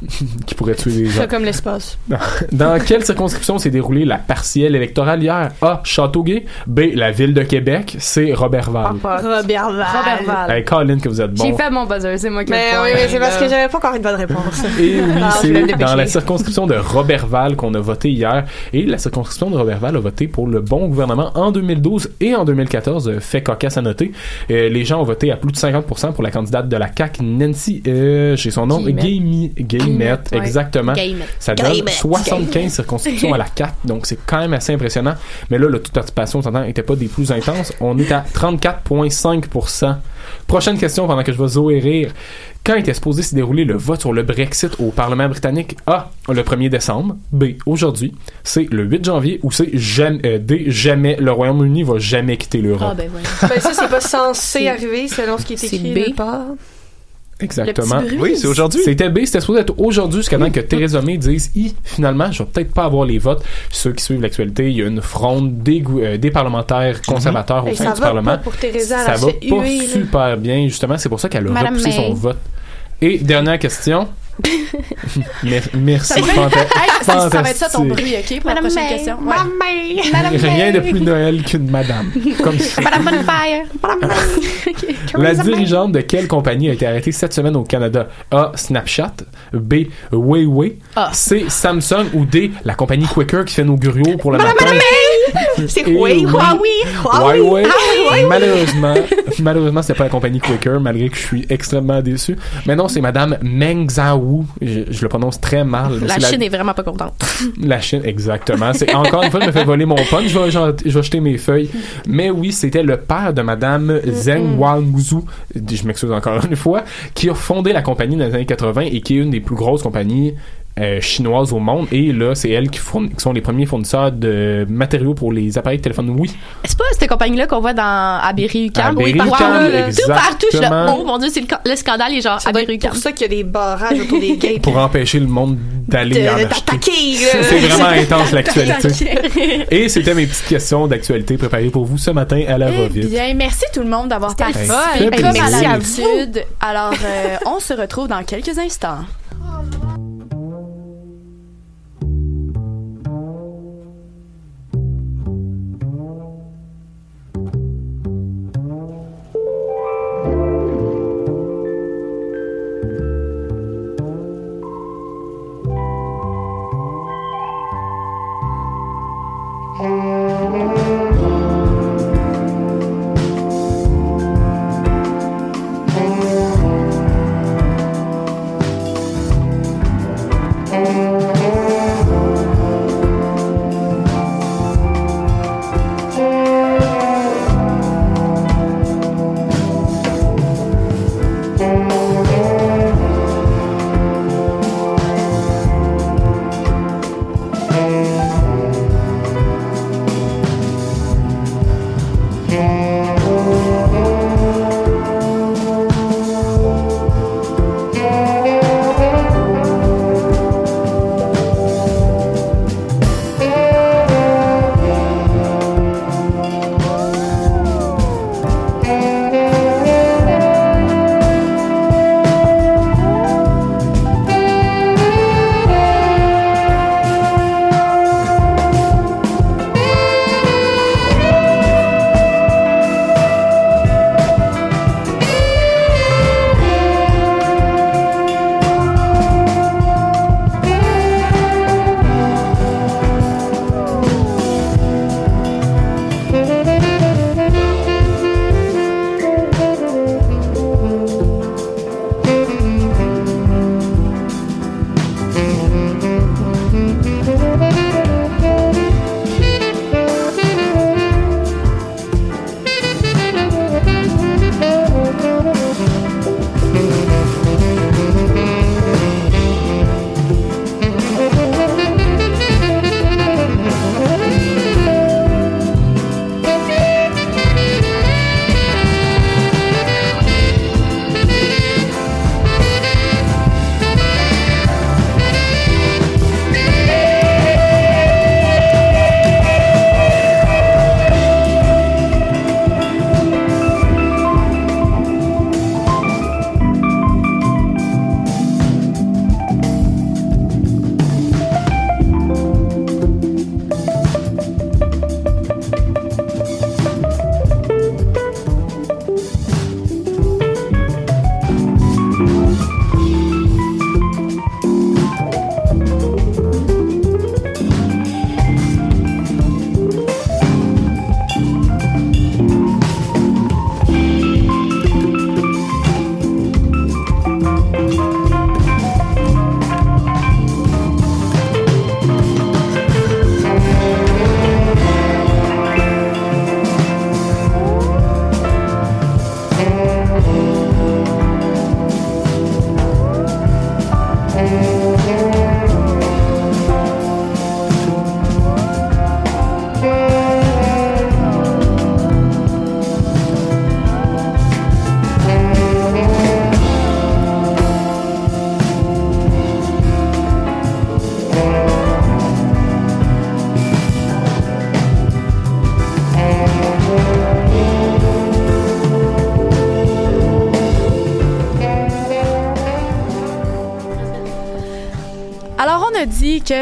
qui pourrait tuer les gens. C'est comme l'espace. Dans quelle circonscription s'est déroulée la partielle électorale hier? A. Châteauguay B. La ville de Québec C. Robertval. Robert Val. Robert Val. Hey, Colin, que vous êtes J'ai bon. fait mon buzzer, c'est moi qui Mais le oui, c'est parce que j'avais pas encore une bonne réponse. Et oui, c'est dans la circonscription de Robertval qu'on a voté hier. Et la circonscription de Robertval a voté pour le bon gouvernement en 2012 et en 2014. euh, Fait cocasse à noter. Euh, les gens ont voté à plus de 50% pour la candidate de la CAQ, Nancy, euh, j'ai son nom, Guillemette. Guillemette, ouais. exactement. Ça donne Guillemette. 75 circonscriptions à la CAQ, donc c'est quand même assez impressionnant. Mais là, le taux de participation, on s'entend, était pas des plus intenses. On est à 34,5%. Prochaine question pendant que je vais zoer rire. Quand était supposé se dérouler le vote sur le Brexit au Parlement britannique? A. Le 1er décembre. B. Aujourd'hui. C. Le 8 janvier. Ou C. Jamais, euh, D. Jamais. Le Royaume-Uni va jamais quitter l'Europe. Ah, ben ben ça, c'est pas censé C'est- arriver selon ce qui est c'est écrit B. Exactement. Le petit Oui, c'est aujourd'hui. C'était B, c'était supposé être aujourd'hui jusqu'à temps que Theresa May dise I, finalement, je vais peut-être pas avoir les votes. Ceux qui suivent l'actualité, il y a une fronde des, euh, des parlementaires conservateurs au Et sein ça du va Parlement. pas pour Teresa, ça va pas là. super bien, justement. C'est pour ça qu'elle a Madame repoussé son vote. Et dernière question. Mer- Merci, Hey, ça, ça va être ça ton bruit, OK, pour la Madame prochaine May. question. Ouais. Rien de plus Noël qu'une madame. Comme ça. Madame Bonfire. La dirigeante de quelle compagnie a été arrêtée cette semaine au Canada? A. Snapchat. B. Huawei. Ah. C. Samsung. Ou D. La compagnie Quaker qui fait nos griots pour le matin? C'est Et oui, oui. Huawei. Huawei. Malheureusement, malheureusement, c'était pas la compagnie Quaker, malgré que je suis extrêmement déçu. Mais non, c'est Madame Meng Zhao. Je, je le prononce très mal. La c'est Chine est vraiment pas contente. la Chine, exactement. C'est encore une fois, je me fais voler mon punch. Je vais, je vais jeter mes feuilles. Mais oui, c'était le père de Madame Zheng Wanzhou. Je m'excuse encore une fois, qui a fondé la compagnie dans les années 80 et qui est une des plus grosses compagnies euh, chinoises au monde. Et là, c'est elles qui, fourn- qui sont les premiers fournisseurs de matériaux pour les appareils de téléphone. Oui, C'est pas cette compagnie-là qu'on voit dans à Berry-UQAM? À Oui, là. Tout partout, je là, oh mon dieu, c'est le, ca- le scandale, les gens Ça à doit être Berry-UQAM. pour ça qu'il y a des barrages autour des gates. pour empêcher le monde d'aller en acheter. d'attaquer, C'est là. c'est vraiment intense l'actualité. Et c'était mes petites questions d'actualité préparées pour vous ce matin à la Eh va-vite. bien, merci tout le monde d'avoir participé. Comme à l'habitude. Alors, euh, on se retrouve dans quelques instants.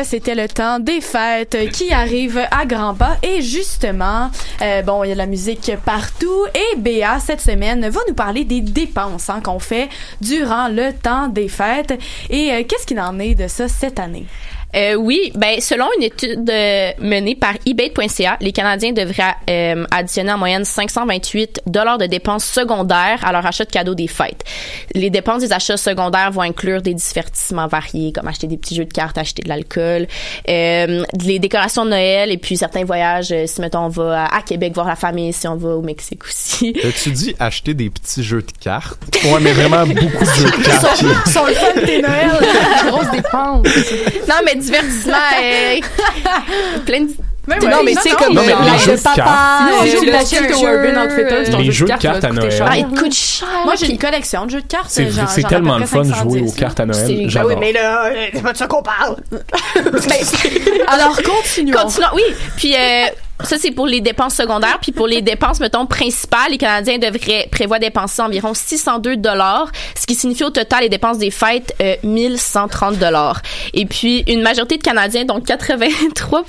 C'était le temps des fêtes qui arrivent à grands pas. Et justement, euh, bon, il y a de la musique partout. Et Béa cette semaine va nous parler des dépenses hein, qu'on fait durant le temps des fêtes. Et euh, qu'est-ce qu'il en est de ça cette année? Euh, oui, ben selon une étude menée par eBay.ca, les Canadiens devraient euh, additionner en moyenne 528 dollars de dépenses secondaires à leur achat de cadeaux des fêtes. Les dépenses des achats secondaires vont inclure des divertissements variés comme acheter des petits jeux de cartes, acheter de l'alcool, euh, les décorations de Noël et puis certains voyages euh, si mettons on va à, à Québec voir la famille, si on va au Mexique aussi. tu dis acheter des petits jeux de cartes? Ouais, mais vraiment beaucoup de jeux de cartes. Ils sont le fun des Noël. Grosse dépense. non mais divertissement euh, plein de Mais Non, mais sais, comme Non, mais les jeux de papa. Sinon, au. Urban Outfitters, ton Les jeu jeux de cartes te à Noël. Ah, il coûte cher. Moi, j'ai une collection de jeux de cartes. C'est c'est tellement le fun de jouer 510. aux cartes à C'est- Noël. ben J'adore. Oui, mais là, c'est pas de ça qu'on parle. Alors, continuons. Continuons, oui. Puis euh, ça, c'est pour les dépenses secondaires. Puis pour les dépenses, mettons, principales, les Canadiens devraient prévoir dépenser environ 602 dollars, ce qui signifie au total les dépenses des fêtes euh, 1130 dollars. Et puis une majorité de Canadiens, donc 83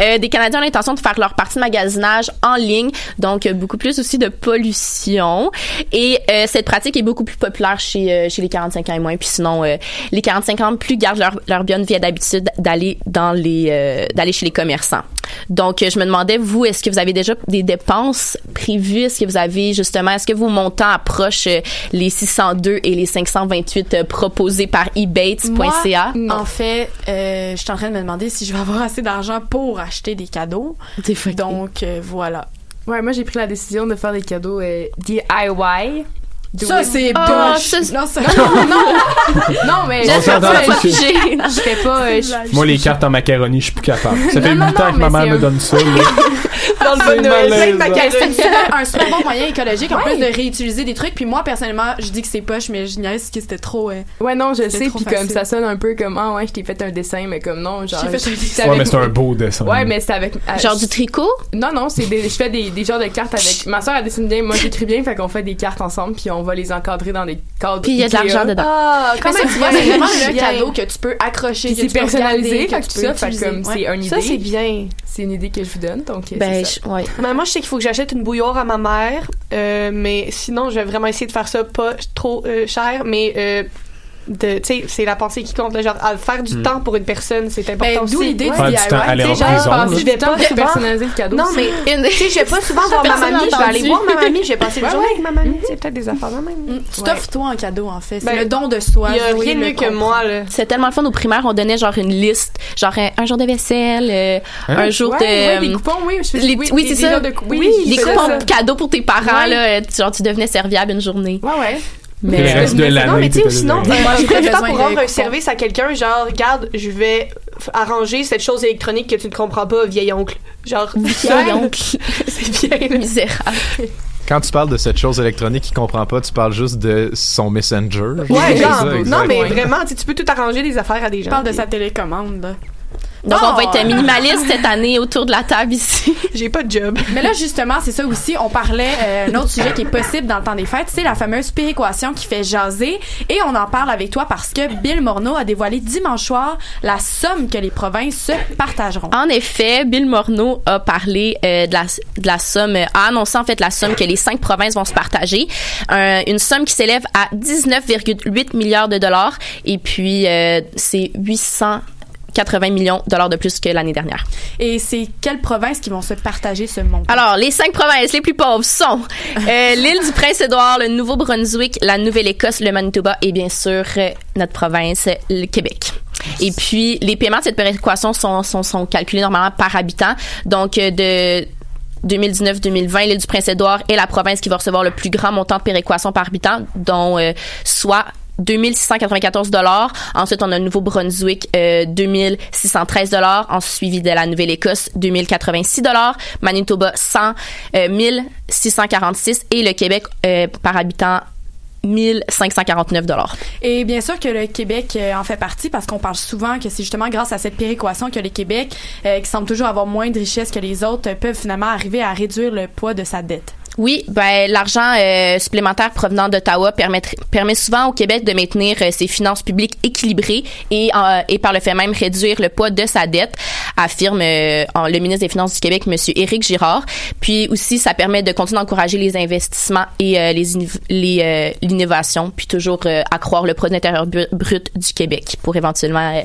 euh, des Canadiens ont l'intention de faire leur partie de magasinage en ligne, donc euh, beaucoup plus aussi de pollution. Et euh, cette pratique est beaucoup plus populaire chez euh, chez les 45 ans et moins. Puis sinon, les 45 ans plus gardent leur leur bonne vie d'habitude d'aller dans les d'aller chez les commerçants. Donc, je me demandais, vous, est-ce que vous avez déjà des dépenses prévues? Est-ce que vous avez, justement, est-ce que vos montants approchent euh, les 602 et les 528 euh, proposés par eBates.ca? En fait, euh, je suis en train de me demander si je vais avoir assez d'argent pour acheter des cadeaux. Donc, euh, voilà. Ouais, moi, j'ai pris la décision de faire des cadeaux euh, DIY. Ça, c'est Ah, ça, c'est- non, ça... Non, mais je fais pas, là-dessus. je fais pas, euh, Moi, les cartes en macaroni, je suis plus capable. Ça fait Non, non, 8 ans non, que ma mère me un- donne ça. Dans le C'est un super bon moyen écologique en plus de réutiliser des trucs. Puis moi, personnellement, je dis que c'est poche, mais je niaise que c'était trop. euh, Ouais, non, je sais, puis comme ça sonne un peu comme, ah ouais, je t'ai fait un dessin, mais comme non, genre. J'ai fait un dessin. avec- Ouais, mais c'est un beau dessin. Ouais, mais c'est avec. euh, Genre du tricot? Non, non, c'est des, je fais des, des genres de cartes avec. Ma soeur, elle dessine bien, moi, j'écris bien, fait qu'on fait des cartes ensemble, puis on va les encadrer dans des cadres. Puis il y a de Ikea. l'argent dedans. Ah, quand ça, même tu vois, c'est vraiment le cadeau que tu peux accrocher, c'est personnalisé, que tu peux fait comme c'est une Ça, c'est idée. bien. C'est une idée que je vous donne, donc. Ben, ouais. Mais moi, je sais qu'il faut que j'achète une bouilloire à ma mère, euh, mais sinon, je vais vraiment essayer de faire ça pas trop euh, cher, mais euh, de, tu sais, c'est la pensée qui compte, là, genre, à faire du Hmm. temps pour une personne, c'est important Ben, d'où l'idée Ouais. du DIY, tu sais, je vais pas personnaliser le cadeau. Non, mais tu sais, je vais pas souvent voir ma mamie, je vais aller voir ma mamie, je vais passer une journée avec ma mamie, c'est peut-être des affaires même. Mm, Tu t'offres toi en cadeau, en fait. C'est Ben, le don de soi. Il y a rien mieux que moi, là. C'est tellement le fun au primaire, on donnait genre une liste, genre un, un jour de vaisselle, euh, Hein? un jour de coupons, oui. Oui, c'est ça. oui, les coupons cadeaux pour tes parents là, euh, genre tu devenais serviable une journée. Ouais, ouais. Puis le Mais reste de mais- l'année, Non, mais tu sais, sinon, j'ai pas du temps pour de rendre un service à quelqu'un, genre, regarde, je vais arranger cette chose électronique que tu ne comprends pas, vieil oncle. Genre, Vieil oncle. c'est bien, misérable. Quand tu parles de cette chose électronique qu'il comprend pas, tu parles juste de son messenger. Ouais, genre, non, mais vraiment, tu tu peux tout arranger des affaires à des Je gens. parle de puis sa télécommande. Donc, on va être ah! minimaliste cette année autour de la table ici. J'ai pas de job. Mais là, justement, c'est ça aussi. On parlait euh, un autre sujet qui est possible dans le temps des fêtes, c'est la fameuse péréquation qui fait jaser. Et on en parle avec toi parce que Bill Morneau a dévoilé dimanche soir la somme que les provinces se partageront. En effet, Bill Morneau a parlé euh, de, la, de la somme, euh, a annoncé en fait la somme que les cinq provinces vont se partager. Un, une somme qui s'élève à 19,8 milliards de dollars. Et puis, euh, c'est 800 80 millions de dollars de plus que l'année dernière. Et c'est quelles provinces qui vont se partager ce montant? Alors, les cinq provinces les plus pauvres sont euh, l'île du Prince-Édouard, le Nouveau-Brunswick, la Nouvelle-Écosse, le Manitoba et bien sûr euh, notre province, le Québec. Et puis, les paiements de cette péréquation sont, sont, sont calculés normalement par habitant. Donc, euh, de 2019-2020, l'île du Prince-Édouard est la province qui va recevoir le plus grand montant de péréquation par habitant, dont soit 2694 dollars. Ensuite, on a le Nouveau-Brunswick, euh, 2613 dollars. En suivi de la Nouvelle-Écosse, 2086 dollars. Manitoba, 100, euh, 1646. Et le Québec, euh, par habitant, 1549 dollars. Et bien sûr que le Québec euh, en fait partie parce qu'on parle souvent que c'est justement grâce à cette péréquation que le Québec, euh, qui semble toujours avoir moins de richesses que les autres, peuvent finalement arriver à réduire le poids de sa dette. Oui, ben l'argent euh, supplémentaire provenant d'Ottawa permet, permet souvent au Québec de maintenir euh, ses finances publiques équilibrées et, euh, et par le fait même réduire le poids de sa dette, affirme euh, en- le ministre des Finances du Québec, Monsieur Éric Girard. Puis aussi, ça permet de continuer d'encourager les investissements et euh, les, inno- les l'innovation, puis toujours accroître le produit intérieur brut du Québec pour éventuellement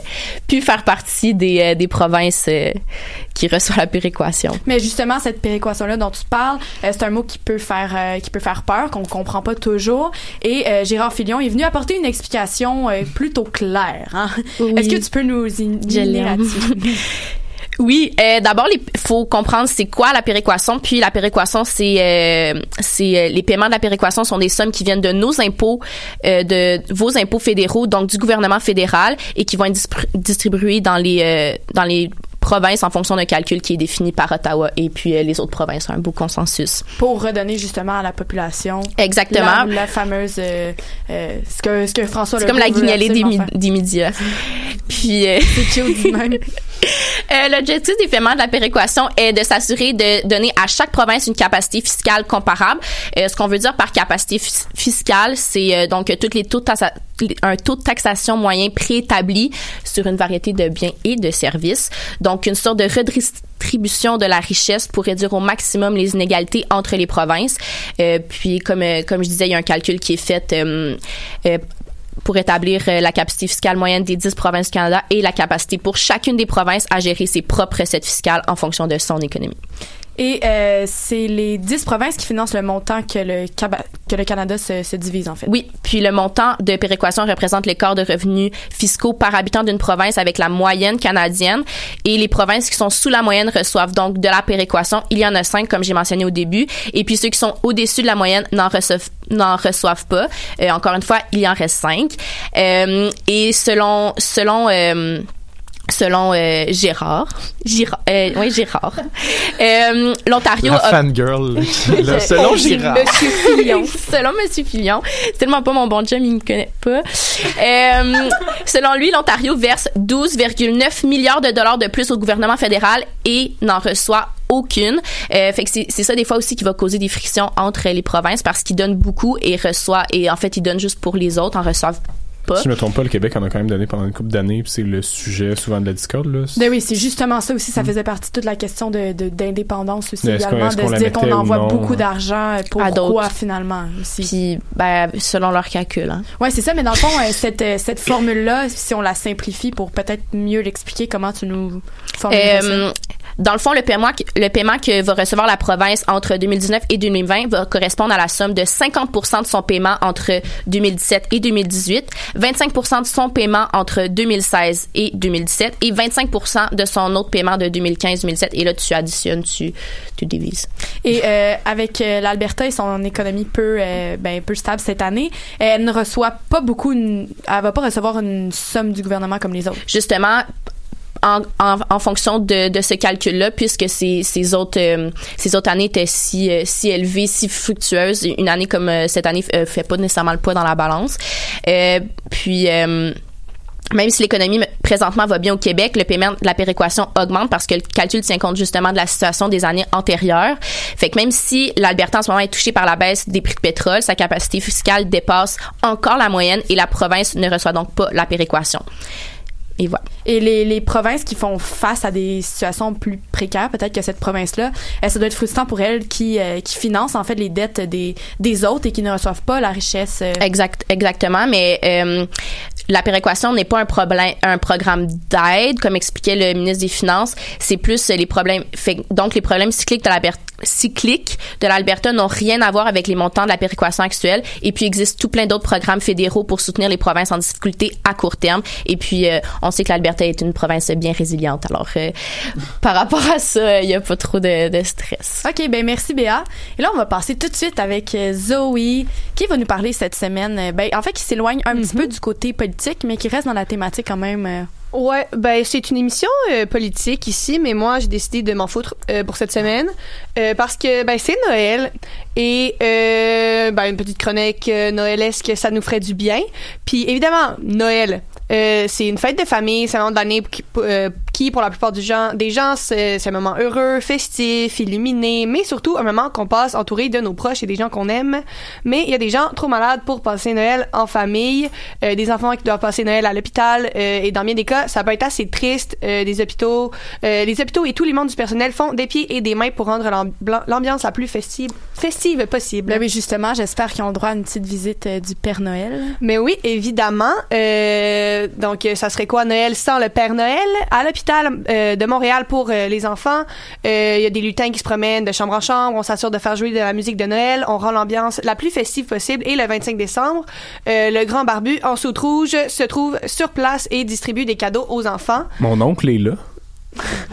plus faire partie des, des provinces qui reçoivent la péréquation. Mais justement, cette péréquation-là dont tu parles, c'est un mot qui peut faire euh, qui peut faire peur, qu'on comprend pas toujours. Et euh, Gérard Filion est venu apporter une explication euh, plutôt claire. hein. Oui. Est-ce que tu peux nous l'aime. là-dessus? Oui, euh, d'abord il faut comprendre c'est quoi la péréquation. Puis la péréquation, c'est euh, c'est euh, les paiements de la péréquation sont des sommes qui viennent de nos impôts, euh, de vos impôts fédéraux, donc du gouvernement fédéral, et qui vont être distribués dans les euh, dans les provinces en fonction d'un calcul qui est défini par Ottawa et puis euh, les autres provinces ont un beau consensus. Pour redonner justement à la population Exactement. la, la fameuse euh, euh, ce que ce que François C'est comme la guignolée des, mi- médias. Puis C'est cute même. L'objectif des paiements de la péréquation est de s'assurer de donner à chaque province une capacité fiscale comparable. Ce qu'on veut dire par capacité fis- fiscale, c'est donc toutes les taux un taux de taxation moyen préétabli sur une variété de biens et de services. Donc une sorte de redistribution de la richesse pour réduire au maximum les inégalités entre les provinces. Euh, puis comme euh, comme je disais, il y a un calcul qui est fait euh, pour établir la capacité fiscale moyenne des 10 provinces du Canada et la capacité pour chacune des provinces à gérer ses propres recettes fiscales en fonction de son économie. Et euh, c'est les 10 provinces qui financent le montant que le, que le Canada se, se divise, en fait. Oui, puis le montant de péréquation représente l'écart de revenus fiscaux par habitant d'une province avec la moyenne canadienne. Et les provinces qui sont sous la moyenne reçoivent donc de la péréquation. Il y en a cinq, comme j'ai mentionné au début. Et puis ceux qui sont au-dessus de la moyenne n'en reçoivent n'en reçoivent pas. Euh, encore une fois, il y en reste cinq. Euh, et selon selon euh, selon euh, Gérard, Girard, euh, oui Gérard, euh, l'Ontario a fangirl. là, selon Oh, Girard. Monsieur Fillon. selon Monsieur Fillon. C'est tellement pas mon bon chum, il me connaît pas. Euh, selon lui, l'Ontario verse 12,9 milliards de dollars de plus au gouvernement fédéral et n'en reçoit aucune. Euh, fait que c'est c'est ça des fois aussi qui va causer des frictions entre les provinces parce qu'ils donnent beaucoup et reçoivent et en fait ils donnent juste pour les autres, en reçoivent pas. Si je me trompe pas, le Québec en a quand même donné pendant une couple d'années, puis c'est le sujet souvent de la discorde, là. Ben oui, c'est justement ça aussi. Ça faisait partie de toute la question de de- d'indépendance aussi également, de se dire qu'on envoie non? beaucoup d'argent À pourquoi d'autres. finalement aussi? Puis ben selon leur calcul. Hein. Ouais, c'est ça. Mais dans le fond, euh, cette euh, cette formule là, si on la simplifie pour peut-être mieux l'expliquer, comment tu nous formules ça? Euh, dans le fond, le paiement, le paiement que va recevoir la province entre 2019 et 2020 va correspondre à la somme de 50 de son paiement entre 2017 et 2018, 25% de son paiement entre 2016 et 2017 et 25% de son autre paiement de 2015-2017. Et là, tu additionnes, tu, tu divises. Et euh, avec euh, l'Alberta et son économie peu euh, ben peu stable cette année, elle ne reçoit pas beaucoup, une- elle va pas recevoir une somme du gouvernement comme les autres. Justement, en, fonction de, ce calcul-là, puisque ces, autres euh, ces autres années étaient si euh, si élevées, si fructueuses, une année comme euh, cette année euh, fait pas nécessairement le poids dans la balance. Puis même si l'économie présentement va bien au Québec, le paiement de la péréquation augmente parce que le calcul tient compte justement de la situation des années antérieures. Fait que même si l'Alberta en ce moment est touchée par la baisse des prix de pétrole, sa capacité fiscale dépasse encore la moyenne et la province ne reçoit donc pas la péréquation. Et voilà. Et les, les provinces qui font face à des situations plus précaires, peut-être que cette province-là, euh, ça doit être frustrant pour elles qui, euh, qui financent en fait les dettes des, des autres et qui ne reçoivent pas la richesse. euh. Exact, exactement, mais euh, la péréquation n'est pas un problème, un programme d'aide, comme expliquait le ministre des Finances. C'est plus les problèmes. Fait, donc les problèmes cycliques de l'Alberta cycliques de l'Alberta n'ont rien à voir avec les montants de la péréquation actuelle. Et puis, il existe tout plein d'autres programmes fédéraux pour soutenir les provinces en difficulté à court terme. Et puis, euh, on sait que l'Alberta est une province bien résiliente. Alors, euh, par rapport à ça, il n'y a pas trop de, de stress. OK, ben merci Béa. Et là, on va passer tout de suite avec euh, Zoe, qui va nous parler cette semaine. euh, Ben, en fait, qui s'éloigne un petit peu du côté politique, mais qui reste dans la thématique quand même. Ouais, ben c'est une émission euh, politique ici, mais moi j'ai décidé de m'en foutre euh, pour cette semaine euh, parce que ben c'est Noël et ben une petite chronique noëlesque ça nous ferait du bien. Puis évidemment Noël, euh, c'est une fête de famille, c'est un moment de l'année qui, euh, qui, pour la plupart du des gens, c'est un moment heureux, festif, illuminé, mais surtout un moment qu'on passe entouré de nos proches et des gens qu'on aime. Mais il y a des gens trop malades pour passer Noël en famille, euh, des enfants qui doivent passer Noël à l'hôpital, euh, et dans bien des cas, ça peut être assez triste. Euh, des hôpitaux, les hôpitaux et tous les membres du personnel font des pieds et des mains pour rendre l'amb- l'ambiance la plus festive, festive possible. Ben oui, justement, j'espère qu'ils ont droit à une petite visite euh, du Père Noël. Mais oui, évidemment. Euh, donc, euh, ça serait quoi Noël sans le Père Noël? À l'hôpital euh, de Montréal pour euh, les enfants, euh, il y a des lutins qui se promènent de chambre en chambre. On s'assure de faire jouer de la musique de Noël. On rend l'ambiance la plus festive possible. Et le 25 décembre, euh, le grand barbu en soute rouge se trouve sur place et distribue des cadeaux aux enfants. Mon oncle est là.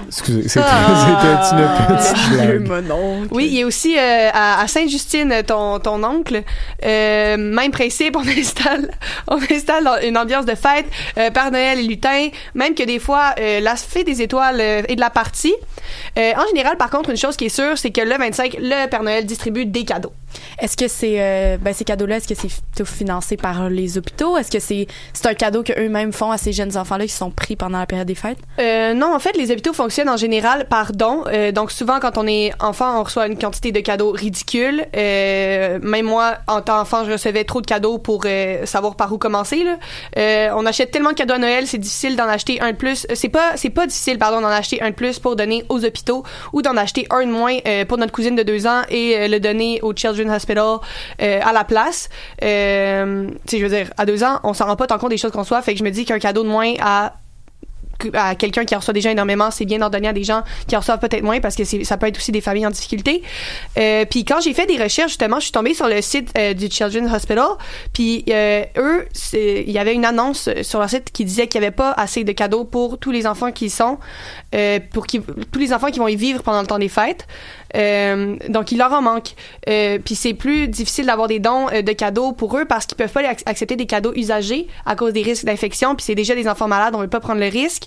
Excusez, c'était Ah. c'était une petite blague. Oui, il y a aussi euh, à, à Sainte-Justine, ton, ton oncle. Euh, même principe, on installe, on installe dans une ambiance de fête, euh, Père Noël et lutin, même que des fois, euh, la fée des étoiles euh, est de la partie. Euh, en général, par contre, une chose qui est sûre, c'est que le 25, le Père Noël distribue des cadeaux. Est-ce que c'est euh, ben ces cadeaux-là, est-ce que c'est tout financé par les hôpitaux? Est-ce que c'est c'est un cadeau que eux-mêmes font à ces jeunes enfants-là qui sont pris pendant la période des fêtes? Euh, non, en fait, les hôpitaux fonctionnent en général par don. Euh, donc, souvent, quand on est enfant, on reçoit une quantité de cadeaux ridicule. Euh, même moi, en tant qu'enfant, je recevais trop de cadeaux pour euh, savoir par où commencer. Là. On achète tellement de cadeaux à Noël, c'est difficile d'en acheter un de plus. C'est pas, c'est pas difficile, pardon, d'en acheter un de plus pour donner aux hôpitaux ou d'en acheter un de moins pour notre cousine de deux ans et le donner au Children's Hospital euh, à la place. Euh, je veux dire, à deux ans, on s'en rend pas tant compte des choses qu'on soit. Fait que je me dis qu'un cadeau de moins à à quelqu'un qui reçoit déjà énormément, c'est bien d'en donner à des gens qui en reçoivent peut-être moins parce que ça peut être aussi des familles en difficulté. Euh, puis quand j'ai fait des recherches, justement, je suis tombée sur le site euh, du Children's Hospital. Puis eux, il y avait une annonce sur leur site qui disait qu'il n'y avait pas assez de cadeaux pour tous les enfants qui y sont, euh, pour qui, tous les enfants qui vont y vivre pendant le temps des fêtes. Euh, donc, il leur en manque. Euh, puis c'est plus difficile d'avoir des dons euh, de cadeaux pour eux parce qu'ils peuvent pas ac- accepter des cadeaux usagés à cause des risques d'infection. Puis c'est déjà des enfants malades, on veut pas prendre le risque.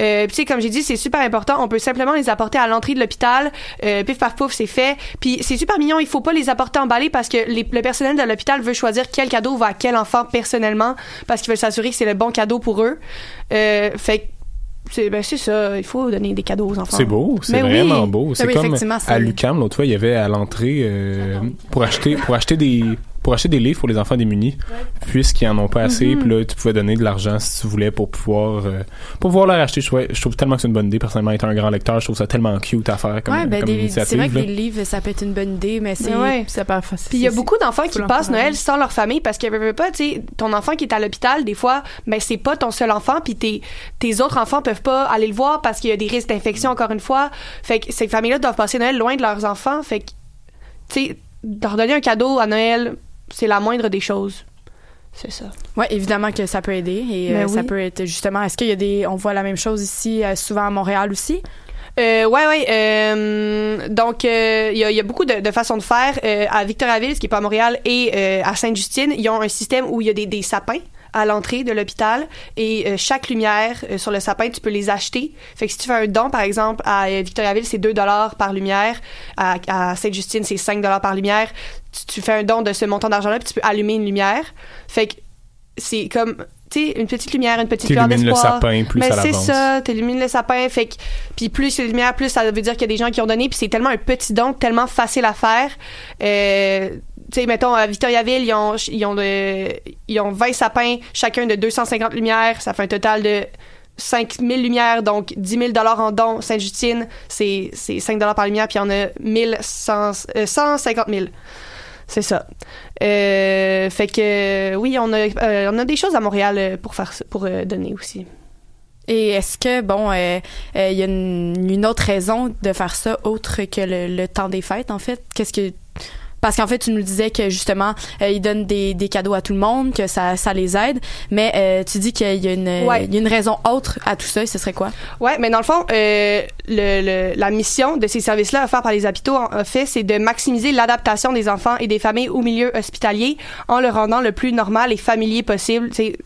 Euh, puis comme j'ai dit, c'est super important. On peut simplement les apporter à l'entrée de l'hôpital. Euh, pif paf pouf, c'est fait. Puis c'est super mignon. Il faut pas les apporter emballés parce que le personnel de l'hôpital veut choisir quel cadeau va à quel enfant personnellement parce qu'ils veulent s'assurer que c'est le bon cadeau pour eux. Euh, fait c'est ben c'est ça. Il faut donner des cadeaux aux enfants. C'est beau, c'est oui. vraiment beau. C'est oui, comme c'est- à l'UCAM, l'autre fois, il y avait à l'entrée euh, pour acheter pour acheter des pour acheter des livres pour les enfants démunis, puisqu'ils en ont pas assez, Mm-hmm. puis là tu pouvais donner de l'argent si tu voulais pour pouvoir euh, pour pouvoir leur acheter. Je trouve, je trouve tellement que c'est une bonne idée. Personnellement, étant un grand lecteur, je trouve ça tellement cute à faire comme, Ouais, ben comme des- initiative. c'est vrai que là. des livres, ça peut être une bonne idée, mais c'est ouais. C'est pas facile. Puis il y a beaucoup d'enfants qui passent. Noël sans leur famille parce que veux, veux pas, tu sais, ton enfant qui est à l'hôpital, des fois, ben c'est pas ton seul enfant, puis tes, tes autres enfants peuvent pas aller le voir parce qu'il y a des risques d'infection encore une fois. Fait que ces familles-là doivent passer Noël loin de leurs enfants. Fait que, tu sais, leur donner un cadeau à Noël, c'est la moindre des choses. C'est ça. Ouais, évidemment que ça peut aider et Ben euh, ça oui. peut être justement. Est-ce qu'il y a des, on voit la même chose ici, euh, souvent à Montréal aussi? Euh, ouais, ouais. euh, donc, euh, il y, a, il y a beaucoup de, de façons de faire. À Victoriaville, ce qui est pas à Montréal, et à Sainte-Justine, ils ont un système où il y a des, des sapins à l'entrée de l'hôpital et euh, chaque lumière euh, sur le sapin, tu peux les acheter. Fait que si tu fais un don, par exemple, à euh, Victoriaville, c'est 2 dollars par lumière. À, à Sainte-Justine, c'est 5 dollars par lumière. Tu, tu fais un don de ce montant d'argent-là, puis tu peux allumer une lumière. Fait que c'est comme, tu sais, une petite lumière, une petite lueur T'illumines le d'espoir. sapin plus Mais à c'est ça, t'illumines le sapin, fait que, puis plus c'est de lumière, plus ça veut dire qu'il y a des gens qui ont donné, puis c'est tellement un petit don, tellement facile à faire. Euh, tu sais, mettons, à Victoriaville, ils ont, ils, ont ils ont 20 sapins, chacun de 250 lumières, ça fait un total de 5000 lumières, donc 10 000 en don. Sainte-Justine, c'est c'est 5 par lumière, puis en a 1100, euh, 150 000. C'est ça. Euh, fait que oui, on a, euh, on a des choses à Montréal euh, pour faire pour donner aussi. Et est-ce que, bon, il y a une, une autre raison de faire ça autre que le, le temps des fêtes, en fait? Qu'est-ce que. Parce qu'en fait, tu nous disais que justement, euh, ils donnent des, des cadeaux à tout le monde, que ça, ça les aide, mais euh, tu dis qu'il y, a une- Ouais. il y a une raison autre à tout ça, et ce serait quoi? Ouais, mais dans le fond, euh, le, le- la mission de ces services-là offerts par les hôpitaux, en fait, c'est de maximiser l'adaptation des enfants et des familles au milieu hospitalier en le rendant le plus normal et familier possible. C'est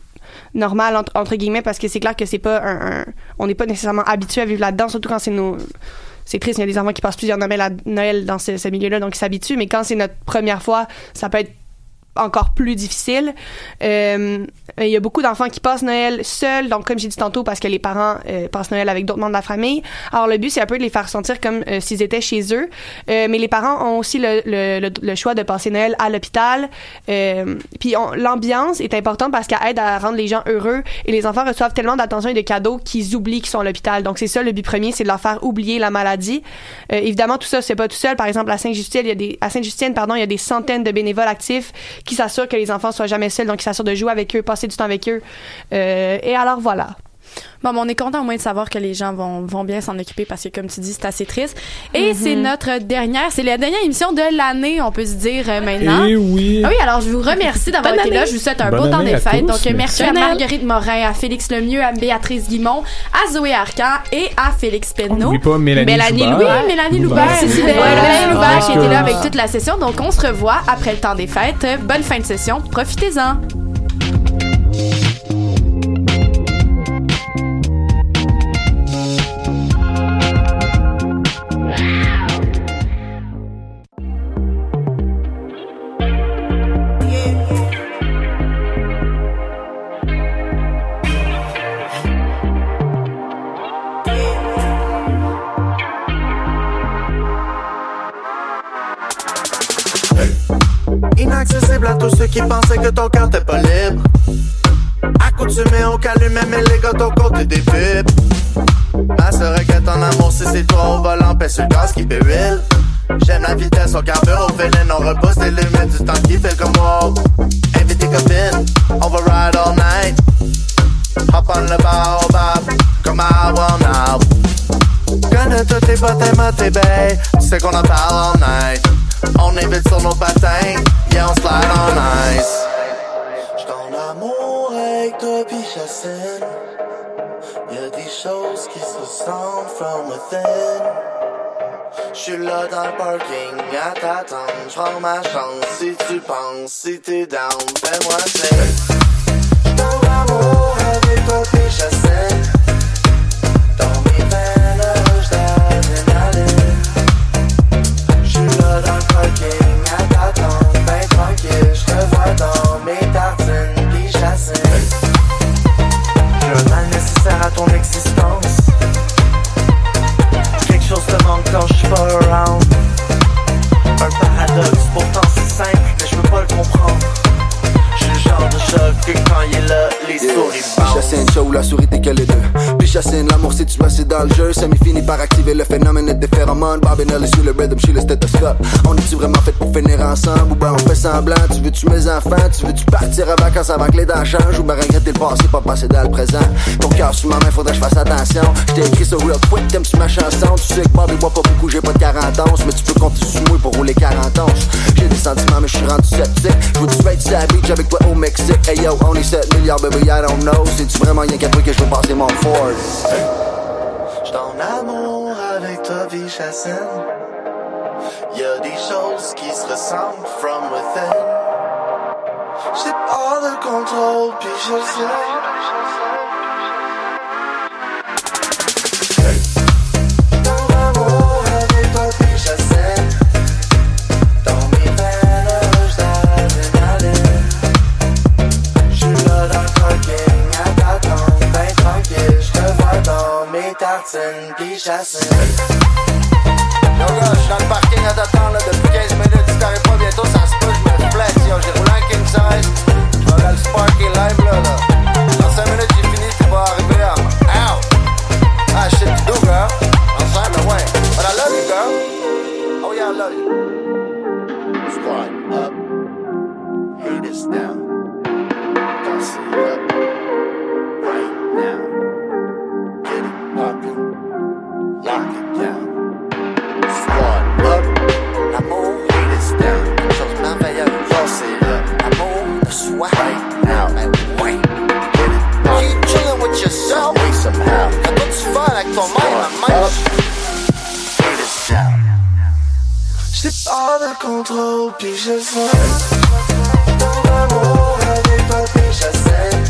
normal entre, entre guillemets parce que c'est clair que c'est pas un, un- on n'est pas nécessairement habitué à vivre là-dedans, surtout quand c'est nos c'est triste, il y a des enfants qui passent plusieurs Noël, à Noël dans ce, ce milieu-là, donc ils s'habituent, mais quand c'est notre première fois, ça peut être encore plus difficile. Euh, Il y a beaucoup d'enfants qui passent Noël seuls, donc comme j'ai dit tantôt, parce que les parents euh, passent Noël avec d'autres membres de la famille. Alors le but, c'est un peu de les faire sentir comme euh, s'ils étaient chez eux. Euh, mais les parents ont aussi le, le, le, le choix de passer Noël à l'hôpital. Euh, puis l'ambiance est importante parce qu'elle aide à rendre les gens heureux et les enfants reçoivent tellement d'attention et de cadeaux qu'ils oublient qu'ils sont à l'hôpital. Donc c'est ça le but premier, c'est de leur faire oublier la maladie. Évidemment, tout ça, c'est pas tout seul. Par exemple, à Saint-Justine, il y a des, à Sainte-Justine, pardon, il y a des centaines de bénévoles actifs qui s'assurent que les enfants soient jamais seuls, donc qui s'assurent de jouer avec eux, passer du temps avec eux. Euh, et alors voilà. Bon, on est content au moins de savoir que les gens vont, vont bien s'en occuper parce que, comme tu dis, c'est assez triste. Et c'est notre dernière, c'est la dernière émission de l'année, on peut se dire euh, maintenant. Et oui. Ah oui, alors je vous remercie d'avoir été là. Je vous souhaite un Bonne beau temps des fêtes. tous. Donc, euh, merci à. Marguerite Morin, à Félix Lemieux, à Béatrice Guimont, à Zoé Arcan et à Félix On Penneau. n'oublie pas Mélanie, Mélanie. Oui, Mélanie Loubert. Loubert. Super. Mélanie Loubert qui Ah, était là avec toute la session. Donc, on se revoit après le temps des fêtes. Bonne fin de session. Profitez-en. Des pipes. Ma seule requête en amour, si c'est toi au volant, pèse sur le gaz qui paie huile. J'aime la vitesse, on carbure au vénène, on repousse les limites du temps qui fait comme wow. Invite tes copines, on va ride all night. Hop on le baobab, comme à one out. Connais tous tes potes et moi tes bays, tu sais qu'on en parle all night. On est vite sur nos patins, yeah on slide on ice. Dans le parking à t'attendre, j'prends ma chance si tu penses, si t'es down, fais-moi signe. Dans le jeu. Semi finit par activer le phénomène des phéromones. Barbinelle sur le rhythm, chez le stéthoscope. On est-tu vraiment fait pour finir ensemble? Ou ben on fait semblant? Tu veux-tu mes enfants? Tu veux-tu partir en vacances avant que les dents changent? Ou ben regretter le passé, pas passer dans le présent? Ton cœur sous ma main, faudrait que je fasse attention. J't'ai écrit sur Real Quick, t'aimes-tu ma chanson? Tu sais que Bobby boit pas beaucoup, j'ai pas de 40 onces. Mais tu peux compter sur moi pour rouler 40 onces. J'ai des sentiments, mais je suis rendu sceptique. Je veux du straight sur la beach avec toi au Mexique? Hey yo, on est 7 milliards, baby, I don't know. C'est-tu vraiment rien qu'à que je veux passer mon Ford? J'suis en amour avec toi, vie Chassin. Y'a des choses qui se ressemblent from within. J'ai pas de contrôle, pis je sais. Tartines, pis j'assine. Yo gars, j'suis dans le parking à t'attendre depuis 15 minutes. Si t'arrives pas bientôt, ça se peut, j'me flex. Yo, j'ai roulé en king size. J'vais aller le sparky live là, là. Dans 5 minutes, j'ai fini, t'es pas arrivé à Ow! Ah shit, you do, girl. I'm sorry, but I love you, girl. Oh yeah, I love you. Squad up. Hate is down. Toss it up. I'm right now. Chillin' with yourself? I thought my mind. It contrôle, puis je sais. Mon amour, elle est pas.